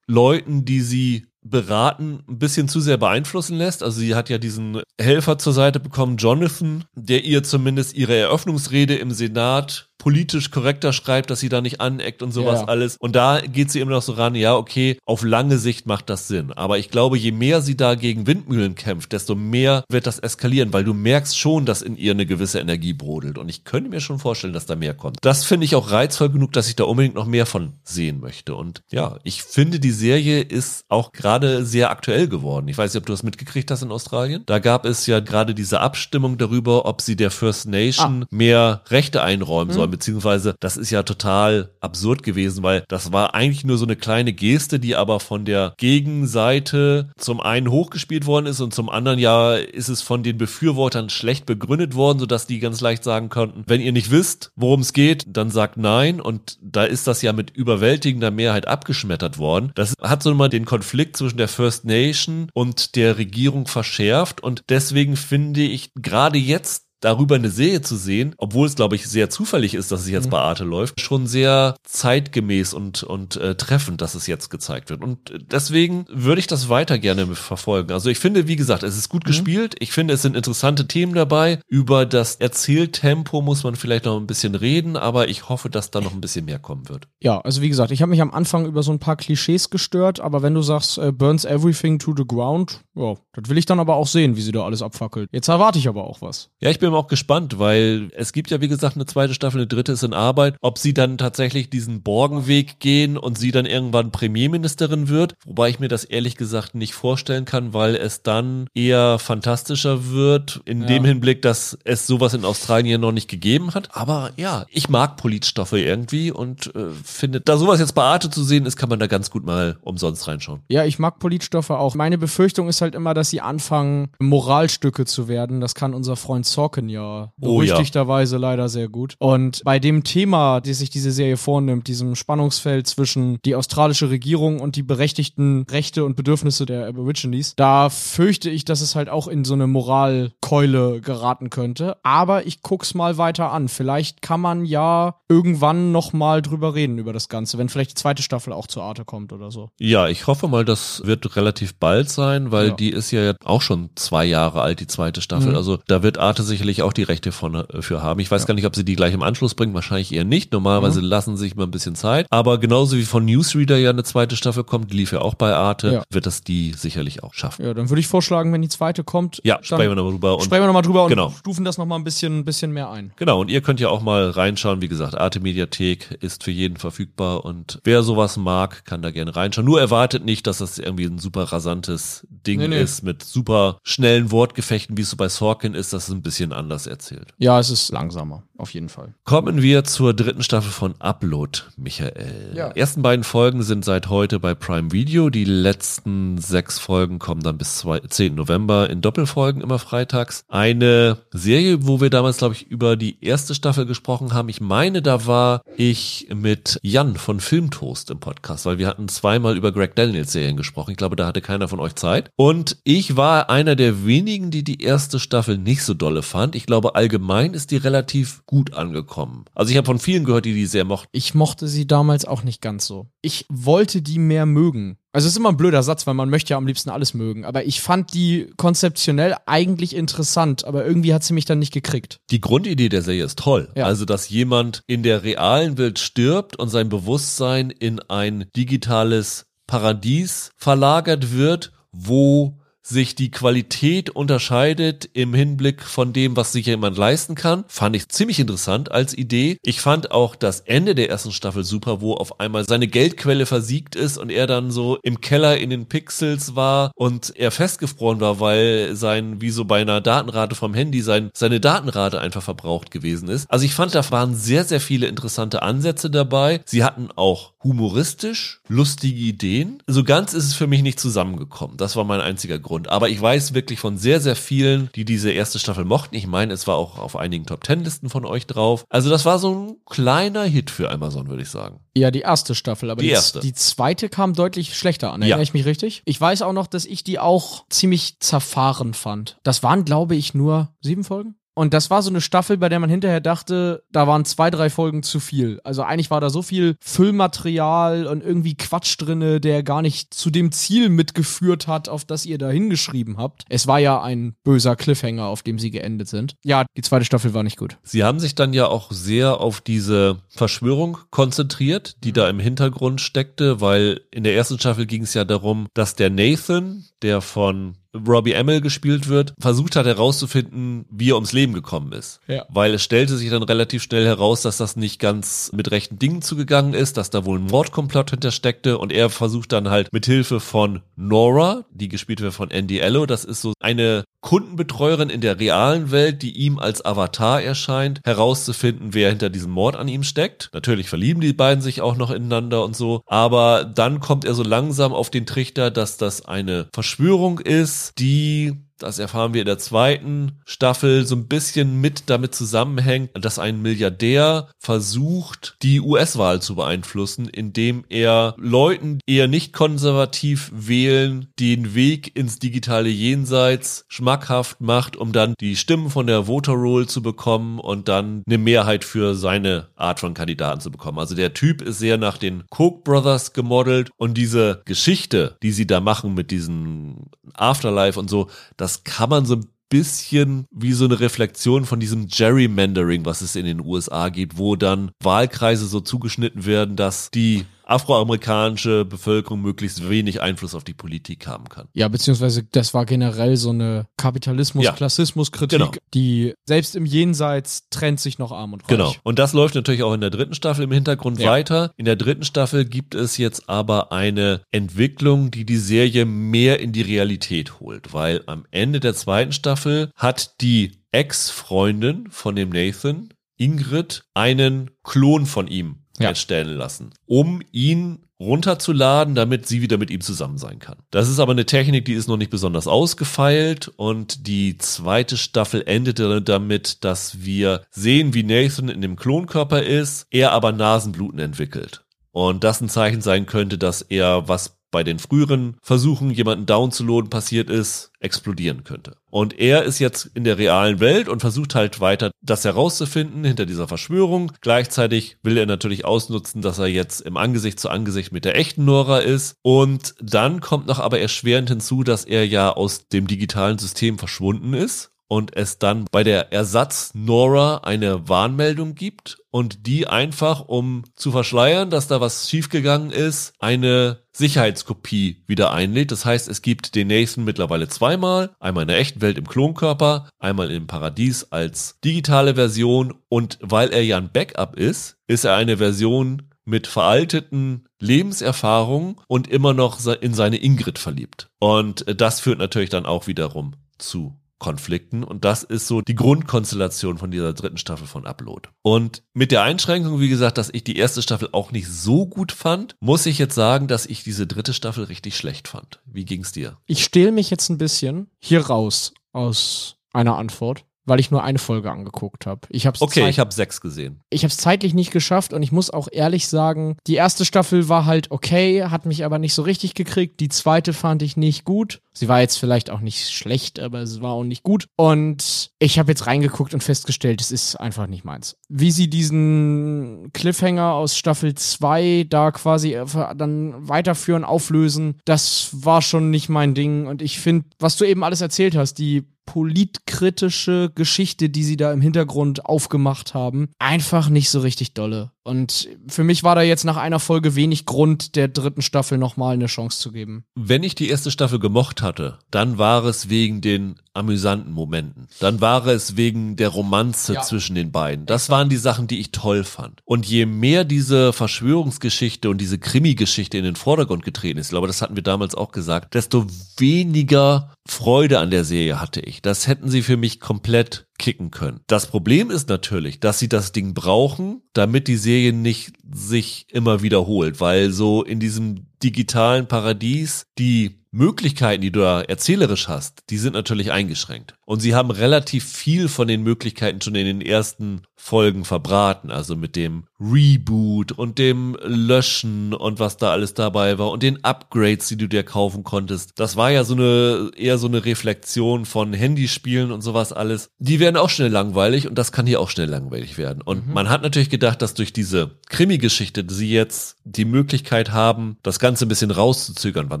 Leuten, die sie beraten, ein bisschen zu sehr beeinflussen lässt. Also sie hat ja diesen Helfer zur Seite bekommen, Jonathan, der ihr zumindest ihre Eröffnungsrede im Senat politisch korrekter schreibt, dass sie da nicht aneckt und sowas ja. alles. Und da geht sie immer noch so ran, ja, okay, auf lange Sicht macht das Sinn. Aber ich glaube, je mehr sie da gegen Windmühlen kämpft, desto mehr wird das eskalieren, weil du merkst schon, dass in ihr eine gewisse Energie brodelt. Und ich könnte mir schon vorstellen, dass da mehr kommt. Das finde ich auch reizvoll genug, dass ich da unbedingt noch mehr von sehen möchte. Und ja, ich finde, die Serie ist auch gerade sehr aktuell geworden. Ich weiß nicht, ob du das mitgekriegt hast in Australien. Da gab es ja gerade diese Abstimmung darüber, ob sie der First Nation ah. mehr Rechte einräumen mhm. soll beziehungsweise das ist ja total absurd gewesen, weil das war eigentlich nur so eine kleine Geste, die aber von der Gegenseite zum einen hochgespielt worden ist und zum anderen ja ist es von den Befürwortern schlecht begründet worden, sodass die ganz leicht sagen konnten, wenn ihr nicht wisst, worum es geht, dann sagt nein und da ist das ja mit überwältigender Mehrheit abgeschmettert worden. Das hat so mal den Konflikt zwischen der First Nation und der Regierung verschärft und deswegen finde ich gerade jetzt darüber eine Serie zu sehen, obwohl es, glaube ich, sehr zufällig ist, dass es jetzt mhm. bei Arte läuft, schon sehr zeitgemäß und, und äh, treffend, dass es jetzt gezeigt wird. Und deswegen würde ich das weiter gerne verfolgen. Also ich finde, wie gesagt, es ist gut mhm. gespielt. Ich finde, es sind interessante Themen dabei. Über das Erzähltempo muss man vielleicht noch ein bisschen reden, aber ich hoffe, dass da noch ein bisschen mehr kommen wird. Ja, also wie gesagt, ich habe mich am Anfang über so ein paar Klischees gestört, aber wenn du sagst, äh, burns everything to the ground, ja, das will ich dann aber auch sehen, wie sie da alles abfackelt. Jetzt erwarte ich aber auch was. Ja, ich bin auch gespannt, weil es gibt ja, wie gesagt, eine zweite Staffel, eine dritte ist in Arbeit. Ob sie dann tatsächlich diesen Borgenweg gehen und sie dann irgendwann Premierministerin wird, wobei ich mir das ehrlich gesagt nicht vorstellen kann, weil es dann eher fantastischer wird, in ja. dem Hinblick, dass es sowas in Australien noch nicht gegeben hat. Aber ja, ich mag Politstoffe irgendwie und äh, finde, da sowas jetzt bei Arte zu sehen ist, kann man da ganz gut mal umsonst reinschauen. Ja, ich mag Politstoffe auch. Meine Befürchtung ist halt immer, dass sie anfangen, Moralstücke zu werden. Das kann unser Freund Sorkin ja berüchtigterweise oh, ja. leider sehr gut. Und bei dem Thema, das sich diese Serie vornimmt, diesem Spannungsfeld zwischen die australische Regierung und die berechtigten Rechte und Bedürfnisse der Aborigines, da fürchte ich, dass es halt auch in so eine Moralkeule geraten könnte. Aber ich guck's mal weiter an. Vielleicht kann man ja irgendwann noch mal drüber reden über das Ganze, wenn vielleicht die zweite Staffel auch zur Arte kommt oder so. Ja, ich hoffe mal, das wird relativ bald sein, weil ja. die ist ja auch schon zwei Jahre alt, die zweite Staffel. Mhm. Also da wird Arte sicherlich auch die Rechte von, äh, für haben. Ich weiß ja. gar nicht, ob sie die gleich im Anschluss bringen, wahrscheinlich eher nicht. Normalerweise mhm. lassen sich mal ein bisschen Zeit. Aber genauso wie von Newsreader ja eine zweite Staffel kommt, die lief ja auch bei Arte, ja. wird das die sicherlich auch schaffen. Ja, dann würde ich vorschlagen, wenn die zweite kommt, ja, sprechen wir nochmal drüber. Und sprechen wir nochmal drüber und genau. stufen das nochmal ein bisschen, ein bisschen mehr ein. Genau, und ihr könnt ja auch mal reinschauen. Wie gesagt, Arte Mediathek ist für jeden verfügbar und wer sowas mag, kann da gerne reinschauen. Nur erwartet nicht, dass das irgendwie ein super rasantes Ding nee, nee. ist mit super schnellen Wortgefechten, wie es so bei Sorkin ist. Das ist ein bisschen anders erzählt. Ja, es ist langsamer, auf jeden Fall. Kommen wir zur dritten Staffel von Upload, Michael. Ja. Die ersten beiden Folgen sind seit heute bei Prime Video. Die letzten sechs Folgen kommen dann bis 10. November in Doppelfolgen immer freitags. Eine Serie, wo wir damals, glaube ich, über die erste Staffel gesprochen haben. Ich meine, da war ich mit Jan von Filmtoast im Podcast, weil wir hatten zweimal über Greg Daniels Serien gesprochen. Ich glaube, da hatte keiner von euch Zeit. Und ich war einer der wenigen, die die erste Staffel nicht so dolle fand. Ich glaube, allgemein ist die relativ gut angekommen. Also ich habe von vielen gehört, die die sehr mochten. Ich mochte sie damals auch nicht ganz so. Ich wollte die mehr mögen. Also es ist immer ein blöder Satz, weil man möchte ja am liebsten alles mögen. Aber ich fand die konzeptionell eigentlich interessant, aber irgendwie hat sie mich dann nicht gekriegt. Die Grundidee der Serie ist toll. Ja. Also, dass jemand in der realen Welt stirbt und sein Bewusstsein in ein digitales Paradies verlagert wird, wo sich die Qualität unterscheidet im Hinblick von dem, was sich jemand leisten kann, fand ich ziemlich interessant als Idee. Ich fand auch das Ende der ersten Staffel super, wo auf einmal seine Geldquelle versiegt ist und er dann so im Keller in den Pixels war und er festgefroren war, weil sein, wie so bei einer Datenrate vom Handy, sein, seine Datenrate einfach verbraucht gewesen ist. Also ich fand, da waren sehr, sehr viele interessante Ansätze dabei. Sie hatten auch humoristisch lustige Ideen. So ganz ist es für mich nicht zusammengekommen. Das war mein einziger Grund. Und, aber ich weiß wirklich von sehr, sehr vielen, die diese erste Staffel mochten. Ich meine, es war auch auf einigen Top Ten Listen von euch drauf. Also das war so ein kleiner Hit für Amazon, würde ich sagen. Ja, die erste Staffel, aber die, erste. die zweite kam deutlich schlechter an. Erinnere ja. ich mich richtig? Ich weiß auch noch, dass ich die auch ziemlich zerfahren fand. Das waren, glaube ich, nur sieben Folgen? Und das war so eine Staffel, bei der man hinterher dachte, da waren zwei, drei Folgen zu viel. Also eigentlich war da so viel Füllmaterial und irgendwie Quatsch drinne, der gar nicht zu dem Ziel mitgeführt hat, auf das ihr da hingeschrieben habt. Es war ja ein böser Cliffhanger, auf dem sie geendet sind. Ja, die zweite Staffel war nicht gut. Sie haben sich dann ja auch sehr auf diese Verschwörung konzentriert, die da im Hintergrund steckte, weil in der ersten Staffel ging es ja darum, dass der Nathan, der von Robbie Amell gespielt wird, versucht hat herauszufinden, wie er ums Leben gekommen ist. Ja. Weil es stellte sich dann relativ schnell heraus, dass das nicht ganz mit rechten Dingen zugegangen ist, dass da wohl ein Mordkomplott hintersteckte und er versucht dann halt mit Hilfe von Nora, die gespielt wird von Andy Ello, das ist so eine Kundenbetreuerin in der realen Welt, die ihm als Avatar erscheint, herauszufinden, wer hinter diesem Mord an ihm steckt. Natürlich verlieben die beiden sich auch noch ineinander und so, aber dann kommt er so langsam auf den Trichter, dass das eine Verschwörung ist, die das erfahren wir in der zweiten Staffel, so ein bisschen mit damit zusammenhängt, dass ein Milliardär versucht, die US-Wahl zu beeinflussen, indem er Leuten, die eher nicht konservativ wählen, den Weg ins digitale Jenseits schmackhaft macht, um dann die Stimmen von der Voter Roll zu bekommen und dann eine Mehrheit für seine Art von Kandidaten zu bekommen. Also der Typ ist sehr nach den Koch Brothers gemodelt und diese Geschichte, die sie da machen mit diesen Afterlife und so, das kann man so ein bisschen wie so eine Reflexion von diesem Gerrymandering, was es in den USA gibt, wo dann Wahlkreise so zugeschnitten werden, dass die afroamerikanische Bevölkerung möglichst wenig Einfluss auf die Politik haben kann. Ja, beziehungsweise das war generell so eine Kapitalismus-Klassismus-Kritik, genau. die selbst im Jenseits trennt sich noch arm und reich. Genau. Und das läuft natürlich auch in der dritten Staffel im Hintergrund ja. weiter. In der dritten Staffel gibt es jetzt aber eine Entwicklung, die die Serie mehr in die Realität holt, weil am Ende der zweiten Staffel hat die Ex-Freundin von dem Nathan Ingrid einen Klon von ihm ja. erstellen lassen, um ihn runterzuladen, damit sie wieder mit ihm zusammen sein kann. Das ist aber eine Technik, die ist noch nicht besonders ausgefeilt und die zweite Staffel endete damit, dass wir sehen, wie Nathan in dem Klonkörper ist, er aber Nasenbluten entwickelt. Und das ein Zeichen sein könnte, dass er was bei den früheren Versuchen, jemanden downzuladen, passiert ist, explodieren könnte. Und er ist jetzt in der realen Welt und versucht halt weiter, das herauszufinden hinter dieser Verschwörung. Gleichzeitig will er natürlich ausnutzen, dass er jetzt im Angesicht zu Angesicht mit der echten Nora ist. Und dann kommt noch aber erschwerend hinzu, dass er ja aus dem digitalen System verschwunden ist und es dann bei der Ersatz Nora eine Warnmeldung gibt und die einfach, um zu verschleiern, dass da was schiefgegangen ist, eine Sicherheitskopie wieder einlädt. Das heißt, es gibt den Nathan mittlerweile zweimal, einmal in der echten Welt im Klonkörper, einmal im Paradies als digitale Version und weil er ja ein Backup ist, ist er eine Version mit veralteten Lebenserfahrungen und immer noch in seine Ingrid verliebt. Und das führt natürlich dann auch wiederum zu Konflikten und das ist so die Grundkonstellation von dieser dritten Staffel von Upload. Und mit der Einschränkung, wie gesagt, dass ich die erste Staffel auch nicht so gut fand, muss ich jetzt sagen, dass ich diese dritte Staffel richtig schlecht fand. Wie ging's dir? Ich stehle mich jetzt ein bisschen hier raus aus einer Antwort weil ich nur eine Folge angeguckt habe. Ich hab's okay, ich habe sechs gesehen. Ich habe es zeitlich nicht geschafft und ich muss auch ehrlich sagen, die erste Staffel war halt okay, hat mich aber nicht so richtig gekriegt. Die zweite fand ich nicht gut. Sie war jetzt vielleicht auch nicht schlecht, aber es war auch nicht gut. Und ich habe jetzt reingeguckt und festgestellt, es ist einfach nicht meins. Wie sie diesen Cliffhanger aus Staffel 2 da quasi äh, dann weiterführen, auflösen, das war schon nicht mein Ding. Und ich finde, was du eben alles erzählt hast, die politkritische Geschichte, die sie da im Hintergrund aufgemacht haben, einfach nicht so richtig dolle. Und für mich war da jetzt nach einer Folge wenig Grund, der dritten Staffel nochmal eine Chance zu geben. Wenn ich die erste Staffel gemocht hatte, dann war es wegen den amüsanten Momenten. Dann war es wegen der Romanze ja. zwischen den beiden. Das waren die Sachen, die ich toll fand. Und je mehr diese Verschwörungsgeschichte und diese Krimi-Geschichte in den Vordergrund getreten ist, ich glaube, das hatten wir damals auch gesagt, desto weniger Freude an der Serie hatte ich. Das hätten sie für mich komplett kicken können. Das Problem ist natürlich, dass sie das Ding brauchen, damit die Serie nicht sich immer wiederholt, weil so in diesem digitalen Paradies die Möglichkeiten, die du da erzählerisch hast, die sind natürlich eingeschränkt. Und sie haben relativ viel von den Möglichkeiten schon in den ersten Folgen verbraten, also mit dem Reboot und dem Löschen und was da alles dabei war und den Upgrades, die du dir kaufen konntest. Das war ja so eine eher so eine Reflexion von Handyspielen und sowas alles. Die werden auch schnell langweilig und das kann hier auch schnell langweilig werden. Und mhm. man hat natürlich gedacht, dass durch diese Krimi-Geschichte sie jetzt die Möglichkeit haben, das Ganze ein bisschen rauszuzögern, wann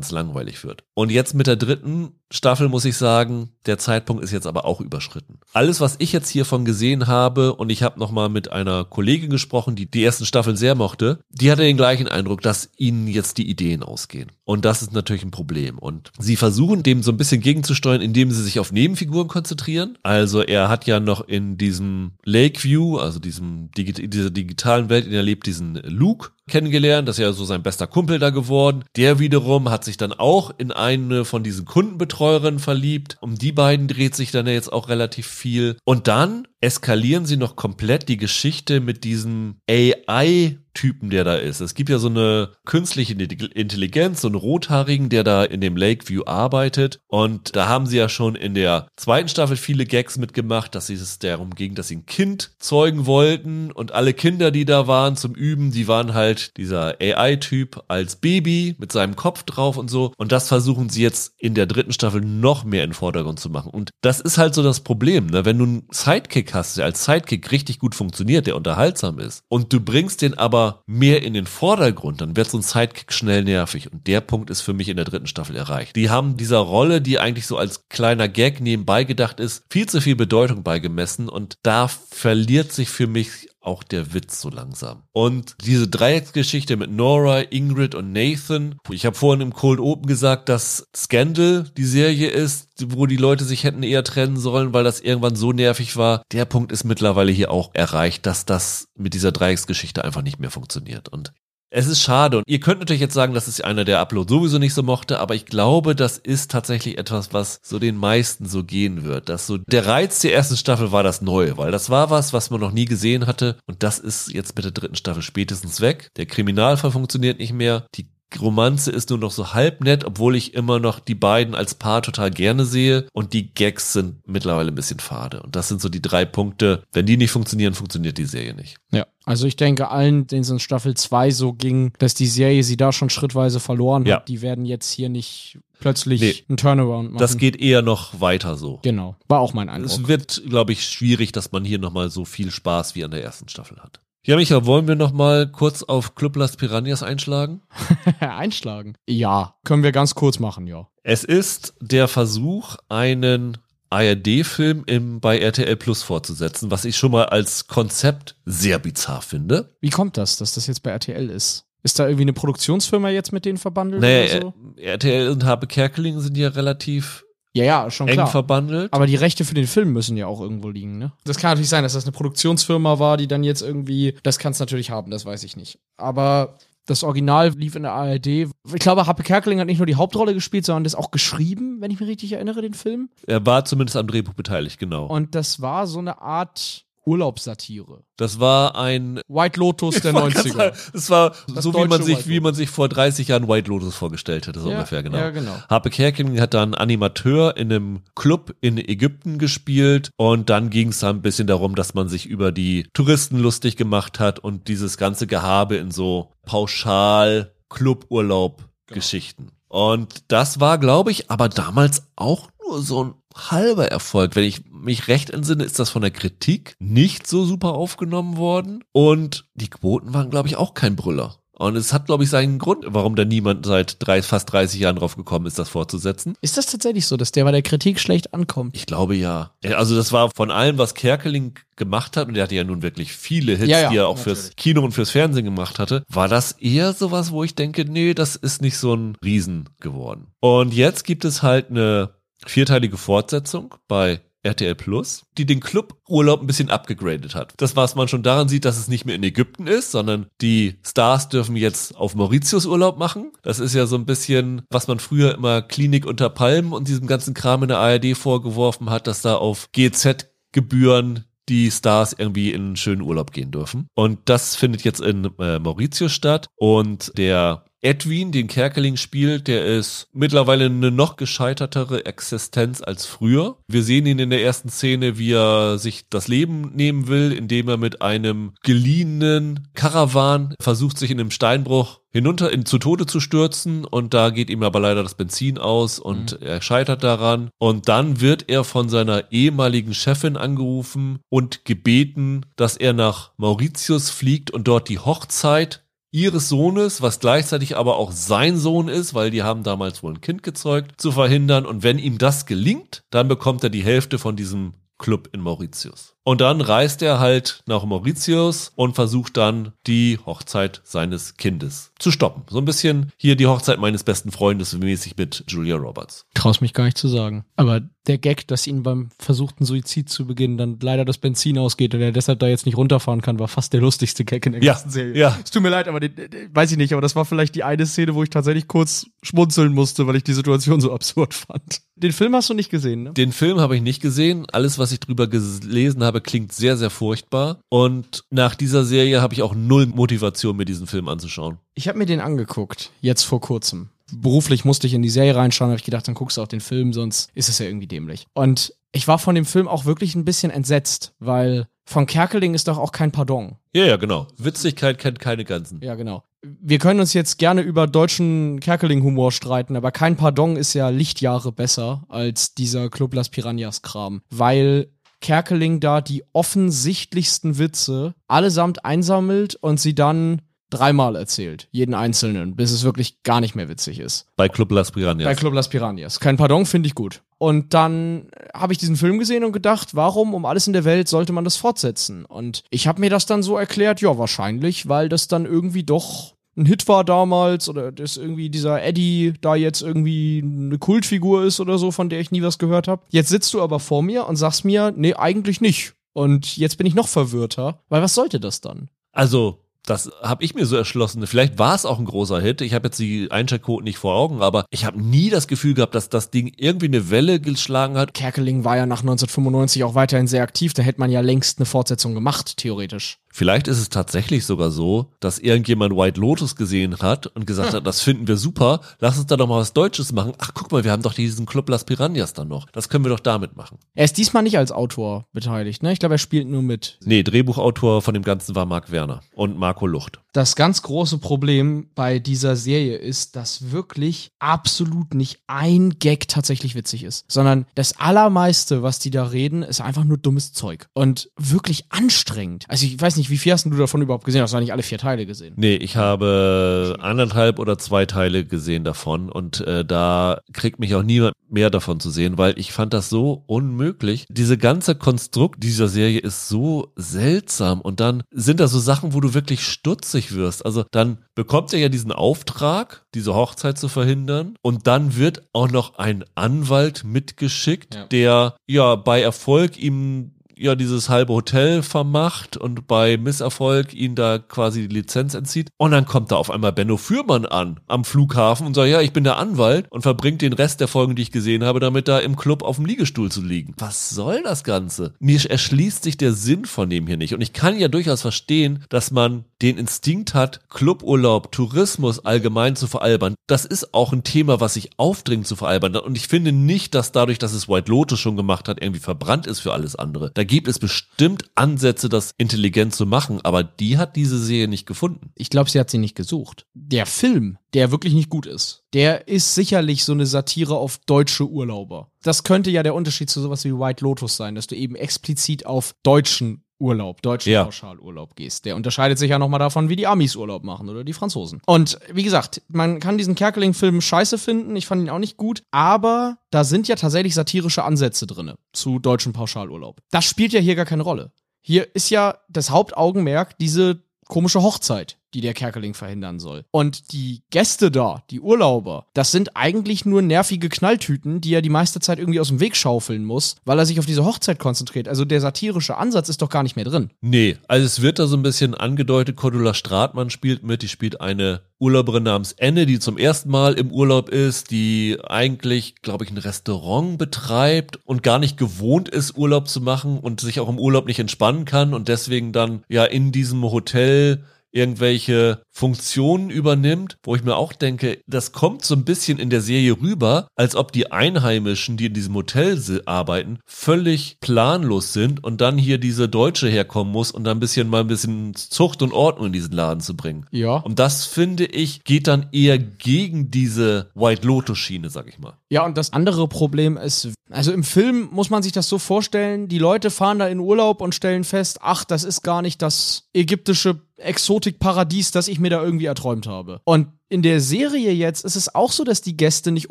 es langweilig wird. Und jetzt mit der dritten Staffel muss ich sagen, der Zeitpunkt ist jetzt aber auch überschritten. Alles, was ich jetzt hiervon gesehen habe, und ich habe nochmal mit einer Kollegin gesprochen, die die ersten Staffeln sehr mochte, die hatte den gleichen Eindruck, dass ihnen jetzt die Ideen ausgehen. Und das ist natürlich ein Problem. Und sie versuchen dem so ein bisschen gegenzusteuern, indem sie sich auf Nebenfiguren konzentrieren. Also er hat ja noch in diesem Lakeview, also diesem dieser digitalen Welt, in der er lebt, diesen Luke kennengelernt. Das ist ja so sein bester Kumpel da geworden. Der wiederum hat sich dann auch in eine von diesen Kundenbetreuern verliebt. Um die beiden dreht sich dann ja jetzt auch relativ viel. Und dann eskalieren sie noch komplett die Geschichte mit diesem AI Typen, der da ist. Es gibt ja so eine künstliche Intelligenz, so einen Rothaarigen, der da in dem Lakeview arbeitet. Und da haben sie ja schon in der zweiten Staffel viele Gags mitgemacht, dass es darum ging, dass sie ein Kind zeugen wollten. Und alle Kinder, die da waren zum Üben, die waren halt dieser AI-Typ als Baby mit seinem Kopf drauf und so. Und das versuchen sie jetzt in der dritten Staffel noch mehr in den Vordergrund zu machen. Und das ist halt so das Problem, ne? Wenn du einen Sidekick hast, der als Sidekick richtig gut funktioniert, der unterhaltsam ist, und du bringst den aber mehr in den Vordergrund, dann wird so ein Sidekick schnell nervig. Und der Punkt ist für mich in der dritten Staffel erreicht. Die haben dieser Rolle, die eigentlich so als kleiner Gag nebenbei gedacht ist, viel zu viel Bedeutung beigemessen und da verliert sich für mich auch der Witz so langsam. Und diese Dreiecksgeschichte mit Nora, Ingrid und Nathan, ich habe vorhin im Cold Open gesagt, dass Scandal die Serie ist, wo die Leute sich hätten eher trennen sollen, weil das irgendwann so nervig war. Der Punkt ist mittlerweile hier auch erreicht, dass das mit dieser Dreiecksgeschichte einfach nicht mehr funktioniert. Und es ist schade und ihr könnt natürlich jetzt sagen, das ist einer, der Upload sowieso nicht so mochte, aber ich glaube, das ist tatsächlich etwas, was so den meisten so gehen wird. Dass so der Reiz der ersten Staffel war das Neue, weil das war was, was man noch nie gesehen hatte und das ist jetzt mit der dritten Staffel spätestens weg. Der Kriminalfall funktioniert nicht mehr, die Romanze ist nur noch so halb nett, obwohl ich immer noch die beiden als Paar total gerne sehe und die Gags sind mittlerweile ein bisschen fade. Und das sind so die drei Punkte. Wenn die nicht funktionieren, funktioniert die Serie nicht. Ja. Also ich denke, allen, denen es in Staffel 2 so ging, dass die Serie sie da schon schrittweise verloren ja. hat, die werden jetzt hier nicht plötzlich nee, einen Turnaround machen. Das geht eher noch weiter so. Genau. War auch mein Eindruck. Es wird, glaube ich, schwierig, dass man hier nochmal so viel Spaß wie an der ersten Staffel hat. Ja, Micha, wollen wir noch mal kurz auf Club Las Piranhas einschlagen? einschlagen? Ja, können wir ganz kurz machen, ja. Es ist der Versuch, einen ARD-Film bei RTL Plus fortzusetzen, was ich schon mal als Konzept sehr bizarr finde. Wie kommt das, dass das jetzt bei RTL ist? Ist da irgendwie eine Produktionsfirma jetzt mit denen verbandelt? Naja, oder so? RTL und Habe Kerkeling sind ja relativ ja, ja, schon eng klar. verbandelt. Aber die Rechte für den Film müssen ja auch irgendwo liegen, ne? Das kann natürlich sein, dass das eine Produktionsfirma war, die dann jetzt irgendwie, das kann es natürlich haben, das weiß ich nicht. Aber das Original lief in der ARD. Ich glaube, Happe Kerkeling hat nicht nur die Hauptrolle gespielt, sondern das auch geschrieben, wenn ich mich richtig erinnere, den Film. Er war zumindest am Drehbuch beteiligt, genau. Und das war so eine Art Urlaubssatire. Das war ein White Lotus der 90er. Das war das so, wie man sich, wie man sich vor 30 Jahren White Lotus vorgestellt hätte, so ja, ungefähr, genau. Ja, genau. Harpe Kerkeling hat dann Animateur in einem Club in Ägypten gespielt und dann ging es ein bisschen darum, dass man sich über die Touristen lustig gemacht hat und dieses ganze Gehabe in so pauschal Cluburlaub Geschichten. Und das war, glaube ich, aber damals auch nur so ein halber Erfolg. Wenn ich mich recht entsinne, ist das von der Kritik nicht so super aufgenommen worden. Und die Quoten waren, glaube ich, auch kein Brüller. Und es hat, glaube ich, seinen Grund, warum da niemand seit drei, fast 30 Jahren drauf gekommen ist, das fortzusetzen. Ist das tatsächlich so, dass der bei der Kritik schlecht ankommt? Ich glaube ja. Also das war von allem, was Kerkeling gemacht hat, und der hatte ja nun wirklich viele Hits, ja, ja, die er auch natürlich. fürs Kino und fürs Fernsehen gemacht hatte, war das eher sowas, wo ich denke, nee, das ist nicht so ein Riesen geworden. Und jetzt gibt es halt eine vierteilige Fortsetzung bei RTL Plus, die den Cluburlaub ein bisschen abgegradet hat. Das, was man schon daran sieht, dass es nicht mehr in Ägypten ist, sondern die Stars dürfen jetzt auf Mauritius Urlaub machen. Das ist ja so ein bisschen, was man früher immer Klinik unter Palmen und diesem ganzen Kram in der ARD vorgeworfen hat, dass da auf GZ Gebühren die Stars irgendwie in einen schönen Urlaub gehen dürfen. Und das findet jetzt in äh, Mauritius statt. Und der Edwin, den Kerkeling spielt, der ist mittlerweile eine noch gescheitertere Existenz als früher. Wir sehen ihn in der ersten Szene, wie er sich das Leben nehmen will, indem er mit einem geliehenen Karawan versucht, sich in einem Steinbruch hinunter in, zu Tode zu stürzen und da geht ihm aber leider das Benzin aus und mhm. er scheitert daran und dann wird er von seiner ehemaligen Chefin angerufen und gebeten, dass er nach Mauritius fliegt und dort die Hochzeit ihres Sohnes, was gleichzeitig aber auch sein Sohn ist, weil die haben damals wohl ein Kind gezeugt, zu verhindern. Und wenn ihm das gelingt, dann bekommt er die Hälfte von diesem Club in Mauritius. Und dann reist er halt nach Mauritius und versucht dann die Hochzeit seines Kindes zu stoppen. So ein bisschen hier die Hochzeit meines besten Freundes mäßig mit Julia Roberts. Traust mich gar nicht zu sagen. Aber der Gag, dass ihn beim versuchten Suizid zu beginnen dann leider das Benzin ausgeht und er deshalb da jetzt nicht runterfahren kann, war fast der lustigste Gag in der ja, ganzen Serie. Ja. Es tut mir leid, aber den, den, weiß ich nicht, aber das war vielleicht die eine Szene, wo ich tatsächlich kurz schmunzeln musste, weil ich die Situation so absurd fand. Den Film hast du nicht gesehen, ne? Den Film habe ich nicht gesehen. Alles, was ich drüber gelesen habe, klingt sehr, sehr furchtbar. Und nach dieser Serie habe ich auch null Motivation, mir diesen Film anzuschauen. Ich habe mir den angeguckt, jetzt vor kurzem. Beruflich musste ich in die Serie reinschauen, habe ich gedacht, dann guckst du auch den Film, sonst ist es ja irgendwie dämlich. Und ich war von dem Film auch wirklich ein bisschen entsetzt, weil von Kerkeling ist doch auch kein Pardon. Ja, ja, genau. Witzigkeit kennt keine Grenzen. Ja, genau. Wir können uns jetzt gerne über deutschen Kerkeling-Humor streiten, aber kein Pardon ist ja Lichtjahre besser als dieser Club Las Piranhas-Kram, weil Kerkeling da die offensichtlichsten Witze allesamt einsammelt und sie dann dreimal erzählt, jeden einzelnen, bis es wirklich gar nicht mehr witzig ist. Bei Club Las Piranhas. Bei Club Las Piranhas. Kein Pardon finde ich gut. Und dann habe ich diesen Film gesehen und gedacht, warum um alles in der Welt sollte man das fortsetzen? Und ich habe mir das dann so erklärt, ja, wahrscheinlich, weil das dann irgendwie doch ein Hit war damals oder dass irgendwie dieser Eddie da jetzt irgendwie eine Kultfigur ist oder so, von der ich nie was gehört habe. Jetzt sitzt du aber vor mir und sagst mir, nee, eigentlich nicht. Und jetzt bin ich noch verwirrter, weil was sollte das dann? Also, das habe ich mir so erschlossen. Vielleicht war es auch ein großer Hit. Ich habe jetzt die Einschaltquoten nicht vor Augen, aber ich habe nie das Gefühl gehabt, dass das Ding irgendwie eine Welle geschlagen hat. Kerkeling war ja nach 1995 auch weiterhin sehr aktiv. Da hätte man ja längst eine Fortsetzung gemacht, theoretisch. Vielleicht ist es tatsächlich sogar so, dass irgendjemand White Lotus gesehen hat und gesagt hm. hat, das finden wir super, lass uns da doch mal was Deutsches machen. Ach, guck mal, wir haben doch diesen Club Las Piranhas dann noch. Das können wir doch damit machen. Er ist diesmal nicht als Autor beteiligt, ne? Ich glaube, er spielt nur mit. Nee, Drehbuchautor von dem Ganzen war Marc Werner und Marco Lucht. Das ganz große Problem bei dieser Serie ist, dass wirklich absolut nicht ein Gag tatsächlich witzig ist, sondern das allermeiste, was die da reden, ist einfach nur dummes Zeug und wirklich anstrengend. Also ich weiß nicht, wie viel hast du davon überhaupt gesehen? Hast du nicht alle vier Teile gesehen? Nee, ich habe anderthalb oder zwei Teile gesehen davon und äh, da kriegt mich auch niemand mehr davon zu sehen, weil ich fand das so unmöglich. Diese ganze Konstrukt dieser Serie ist so seltsam und dann sind da so Sachen, wo du wirklich stutzig wirst. Also dann bekommt er ja diesen Auftrag, diese Hochzeit zu verhindern und dann wird auch noch ein Anwalt mitgeschickt, ja. der ja bei Erfolg ihm ja dieses halbe Hotel vermacht und bei Misserfolg ihn da quasi die Lizenz entzieht. Und dann kommt da auf einmal Benno Fürmann an am Flughafen und sagt, ja, ich bin der Anwalt und verbringt den Rest der Folgen, die ich gesehen habe, damit da im Club auf dem Liegestuhl zu liegen. Was soll das Ganze? Mir erschließt sich der Sinn von dem hier nicht. Und ich kann ja durchaus verstehen, dass man den Instinkt hat, Cluburlaub, Tourismus allgemein zu veralbern. Das ist auch ein Thema, was sich aufdringt zu veralbern. Und ich finde nicht, dass dadurch, dass es White Lotus schon gemacht hat, irgendwie verbrannt ist für alles andere. Da gibt es bestimmt Ansätze, das intelligent zu machen, aber die hat diese Serie nicht gefunden. Ich glaube, sie hat sie nicht gesucht. Der Film, der wirklich nicht gut ist, der ist sicherlich so eine Satire auf deutsche Urlauber. Das könnte ja der Unterschied zu sowas wie White Lotus sein, dass du eben explizit auf deutschen Urlaub, deutschen ja. Pauschalurlaub gehst. Der unterscheidet sich ja nochmal davon, wie die Amis Urlaub machen oder die Franzosen. Und wie gesagt, man kann diesen Kerkeling-Film scheiße finden, ich fand ihn auch nicht gut, aber da sind ja tatsächlich satirische Ansätze drin zu deutschem Pauschalurlaub. Das spielt ja hier gar keine Rolle. Hier ist ja das Hauptaugenmerk diese komische Hochzeit, die der Kerkeling verhindern soll. Und die Gäste da, die Urlauber, das sind eigentlich nur nervige Knalltüten, die er die meiste Zeit irgendwie aus dem Weg schaufeln muss, weil er sich auf diese Hochzeit konzentriert. Also der satirische Ansatz ist doch gar nicht mehr drin. Nee, also es wird da so ein bisschen angedeutet, Cordula Stratmann spielt mit, die spielt eine Urlauberin namens Enne, die zum ersten Mal im Urlaub ist, die eigentlich, glaube ich, ein Restaurant betreibt und gar nicht gewohnt ist, Urlaub zu machen und sich auch im Urlaub nicht entspannen kann und deswegen dann ja in diesem Hotel irgendwelche Funktionen übernimmt, wo ich mir auch denke, das kommt so ein bisschen in der Serie rüber, als ob die Einheimischen, die in diesem Hotel arbeiten, völlig planlos sind und dann hier diese Deutsche herkommen muss und dann ein bisschen mal ein bisschen Zucht und Ordnung in diesen Laden zu bringen. Ja. Und das finde ich geht dann eher gegen diese White Lotus Schiene, sag ich mal. Ja, und das andere Problem ist, also im Film muss man sich das so vorstellen, die Leute fahren da in Urlaub und stellen fest, ach, das ist gar nicht das ägyptische Exotikparadies, das ich mir da irgendwie erträumt habe. Und in der Serie jetzt ist es auch so, dass die Gäste nicht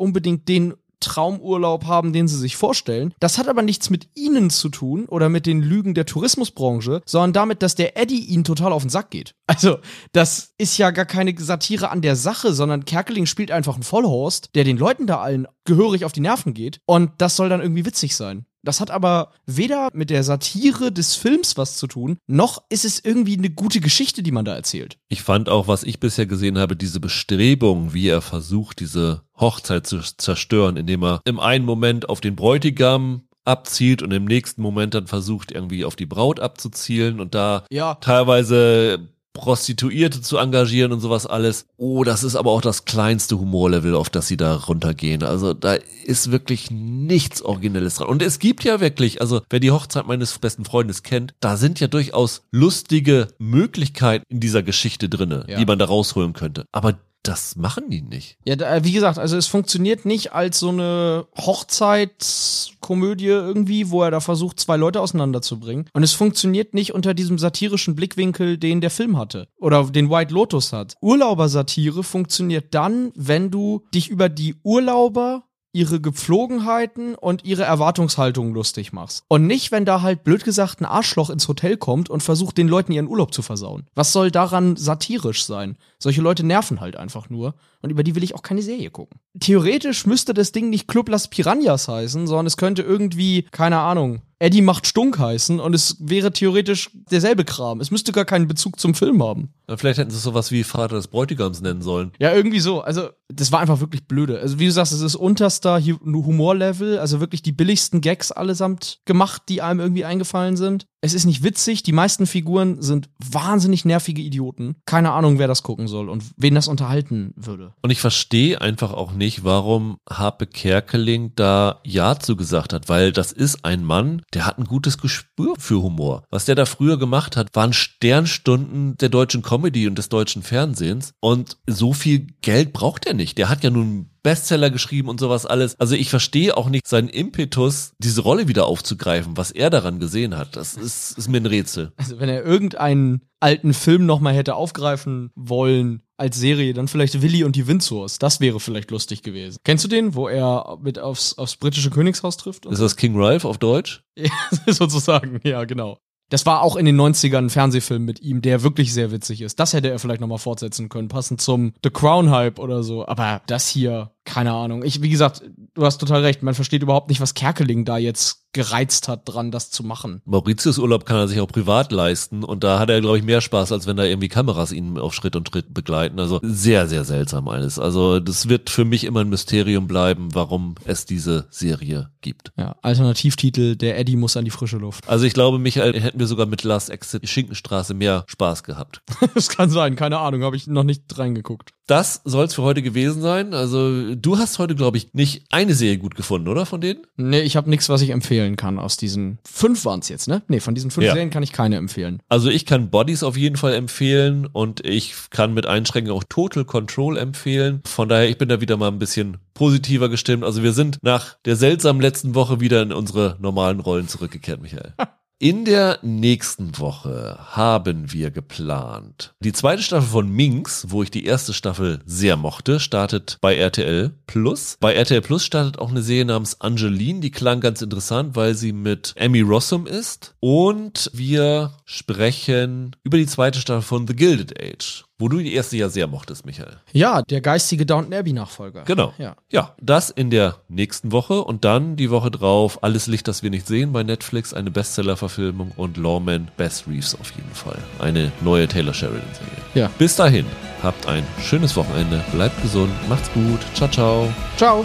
unbedingt den Traumurlaub haben, den sie sich vorstellen. Das hat aber nichts mit ihnen zu tun oder mit den Lügen der Tourismusbranche, sondern damit, dass der Eddie ihnen total auf den Sack geht. Also, das ist ja gar keine Satire an der Sache, sondern Kerkeling spielt einfach einen Vollhorst, der den Leuten da allen gehörig auf die Nerven geht und das soll dann irgendwie witzig sein. Das hat aber weder mit der Satire des Films was zu tun, noch ist es irgendwie eine gute Geschichte, die man da erzählt. Ich fand auch, was ich bisher gesehen habe, diese Bestrebung, wie er versucht, diese Hochzeit zu zerstören, indem er im einen Moment auf den Bräutigam abzielt und im nächsten Moment dann versucht, irgendwie auf die Braut abzuzielen und da Ja. teilweise Prostituierte zu engagieren und sowas alles. Oh, das ist aber auch das kleinste Humorlevel, auf das sie da runtergehen. Also da ist wirklich nichts Originelles dran. Und es gibt ja wirklich, also wer die Hochzeit meines besten Freundes kennt, da sind ja durchaus lustige Möglichkeiten in dieser Geschichte drinne, Ja. die man da rausholen könnte. Aber das machen die nicht. Ja, da, wie gesagt, also es funktioniert nicht als so eine Hochzeitskomödie irgendwie, wo er da versucht, zwei Leute auseinanderzubringen. Und es funktioniert nicht unter diesem satirischen Blickwinkel, den der Film hatte. Oder den White Lotus hat. Urlaubersatire funktioniert dann, wenn du dich über die Urlauber ihre Gepflogenheiten und ihre Erwartungshaltung lustig machst. Und nicht, wenn da halt blöd gesagt ein Arschloch ins Hotel kommt und versucht, den Leuten ihren Urlaub zu versauen. Was soll daran satirisch sein? Solche Leute nerven halt einfach nur. Und über die will ich auch keine Serie gucken. Theoretisch müsste das Ding nicht Club Las Piranhas heißen, sondern es könnte irgendwie, keine Ahnung, Eddie macht Stunk heißen und es wäre theoretisch derselbe Kram. Es müsste gar keinen Bezug zum Film haben. Dann Vielleicht hätten sie es sowas wie Vater des Bräutigams nennen sollen. Ja, irgendwie so. Also, das war einfach wirklich blöde. Also, wie du sagst, es ist unterster Hu- Humorlevel, also wirklich die billigsten Gags allesamt gemacht, die einem irgendwie eingefallen sind. Es ist nicht witzig, die meisten Figuren sind wahnsinnig nervige Idioten. Keine Ahnung, wer das gucken soll und wen das unterhalten würde. Und ich verstehe einfach auch nicht, warum Harpe Kerkeling da Ja zu gesagt hat, weil das ist ein Mann, der hat ein gutes Gespür für Humor. Was der da früher gemacht hat, waren Sternstunden der deutschen Comedy und des deutschen Fernsehens. Und so viel Geld braucht er nicht. Der hat ja nun Bestseller geschrieben und sowas alles. Also ich verstehe auch nicht seinen Impetus, diese Rolle wieder aufzugreifen, was er daran gesehen hat. Das ist, ist mir ein Rätsel. Also, wenn er irgendeinen alten Film nochmal hätte aufgreifen wollen als Serie, dann vielleicht Willy und die Windsors. Das wäre vielleicht lustig gewesen. Kennst du den, wo er mit aufs, aufs britische Königshaus trifft? Ist das King Ralph auf Deutsch? Ja, sozusagen, ja, genau. Das war auch in den 90ern ein Fernsehfilm mit ihm, der wirklich sehr witzig ist. Das hätte er vielleicht nochmal fortsetzen können, passend zum The Crown Hype oder so. Aber das hier, keine Ahnung. Ich, wie gesagt, du hast total recht. Man versteht überhaupt nicht, was Kerkeling da jetzt gereizt hat, dran das zu machen. Mauritius Urlaub kann er sich auch privat leisten und da hat er, glaube ich, mehr Spaß, als wenn da irgendwie Kameras ihn auf Schritt und Tritt begleiten. Also sehr, sehr seltsam alles. Also das wird für mich immer ein Mysterium bleiben, warum es diese Serie gibt. Ja, Alternativtitel, der Eddie muss an die frische Luft. Also ich glaube, Michael, hätten wir sogar mit Last Exit Schinkenstraße mehr Spaß gehabt. das kann sein, keine Ahnung, habe ich noch nicht reingeguckt. Das soll's für heute gewesen sein. Also du hast heute, glaube ich, nicht eine Serie gut gefunden, oder von denen? Nee, ich habe nichts, was ich empfehlen kann aus diesen fünf waren's jetzt, ne? Nee, von diesen fünf Ja. Serien kann ich keine empfehlen. Also ich kann Bodies auf jeden Fall empfehlen und ich kann mit Einschränkungen auch Total Control empfehlen. Von daher, ich bin da wieder mal ein bisschen positiver gestimmt. Also wir sind nach der seltsamen letzten Woche wieder in unsere normalen Rollen zurückgekehrt, Michael. In der nächsten Woche haben wir geplant. Die zweite Staffel von Minx, wo ich die erste Staffel sehr mochte, startet bei RTL Plus. Bei RTL Plus startet auch eine Serie namens Angeline, die klang ganz interessant, weil sie mit Emmy Rossum ist. Und wir sprechen über die zweite Staffel von The Gilded Age, wo du die erste ja sehr mochtest, Michael. Ja, der geistige Downton Abbey Nachfolger. Genau. Ja. Ja, das in der nächsten Woche und dann die Woche drauf Alles Licht, das wir nicht sehen bei Netflix, eine Bestseller-Verfilmung und Lawman Bess Reeves auf jeden Fall. Eine neue Taylor Sheridan-Serie. Ja. Bis dahin, habt ein schönes Wochenende, bleibt gesund, macht's gut, ciao, ciao. Ciao.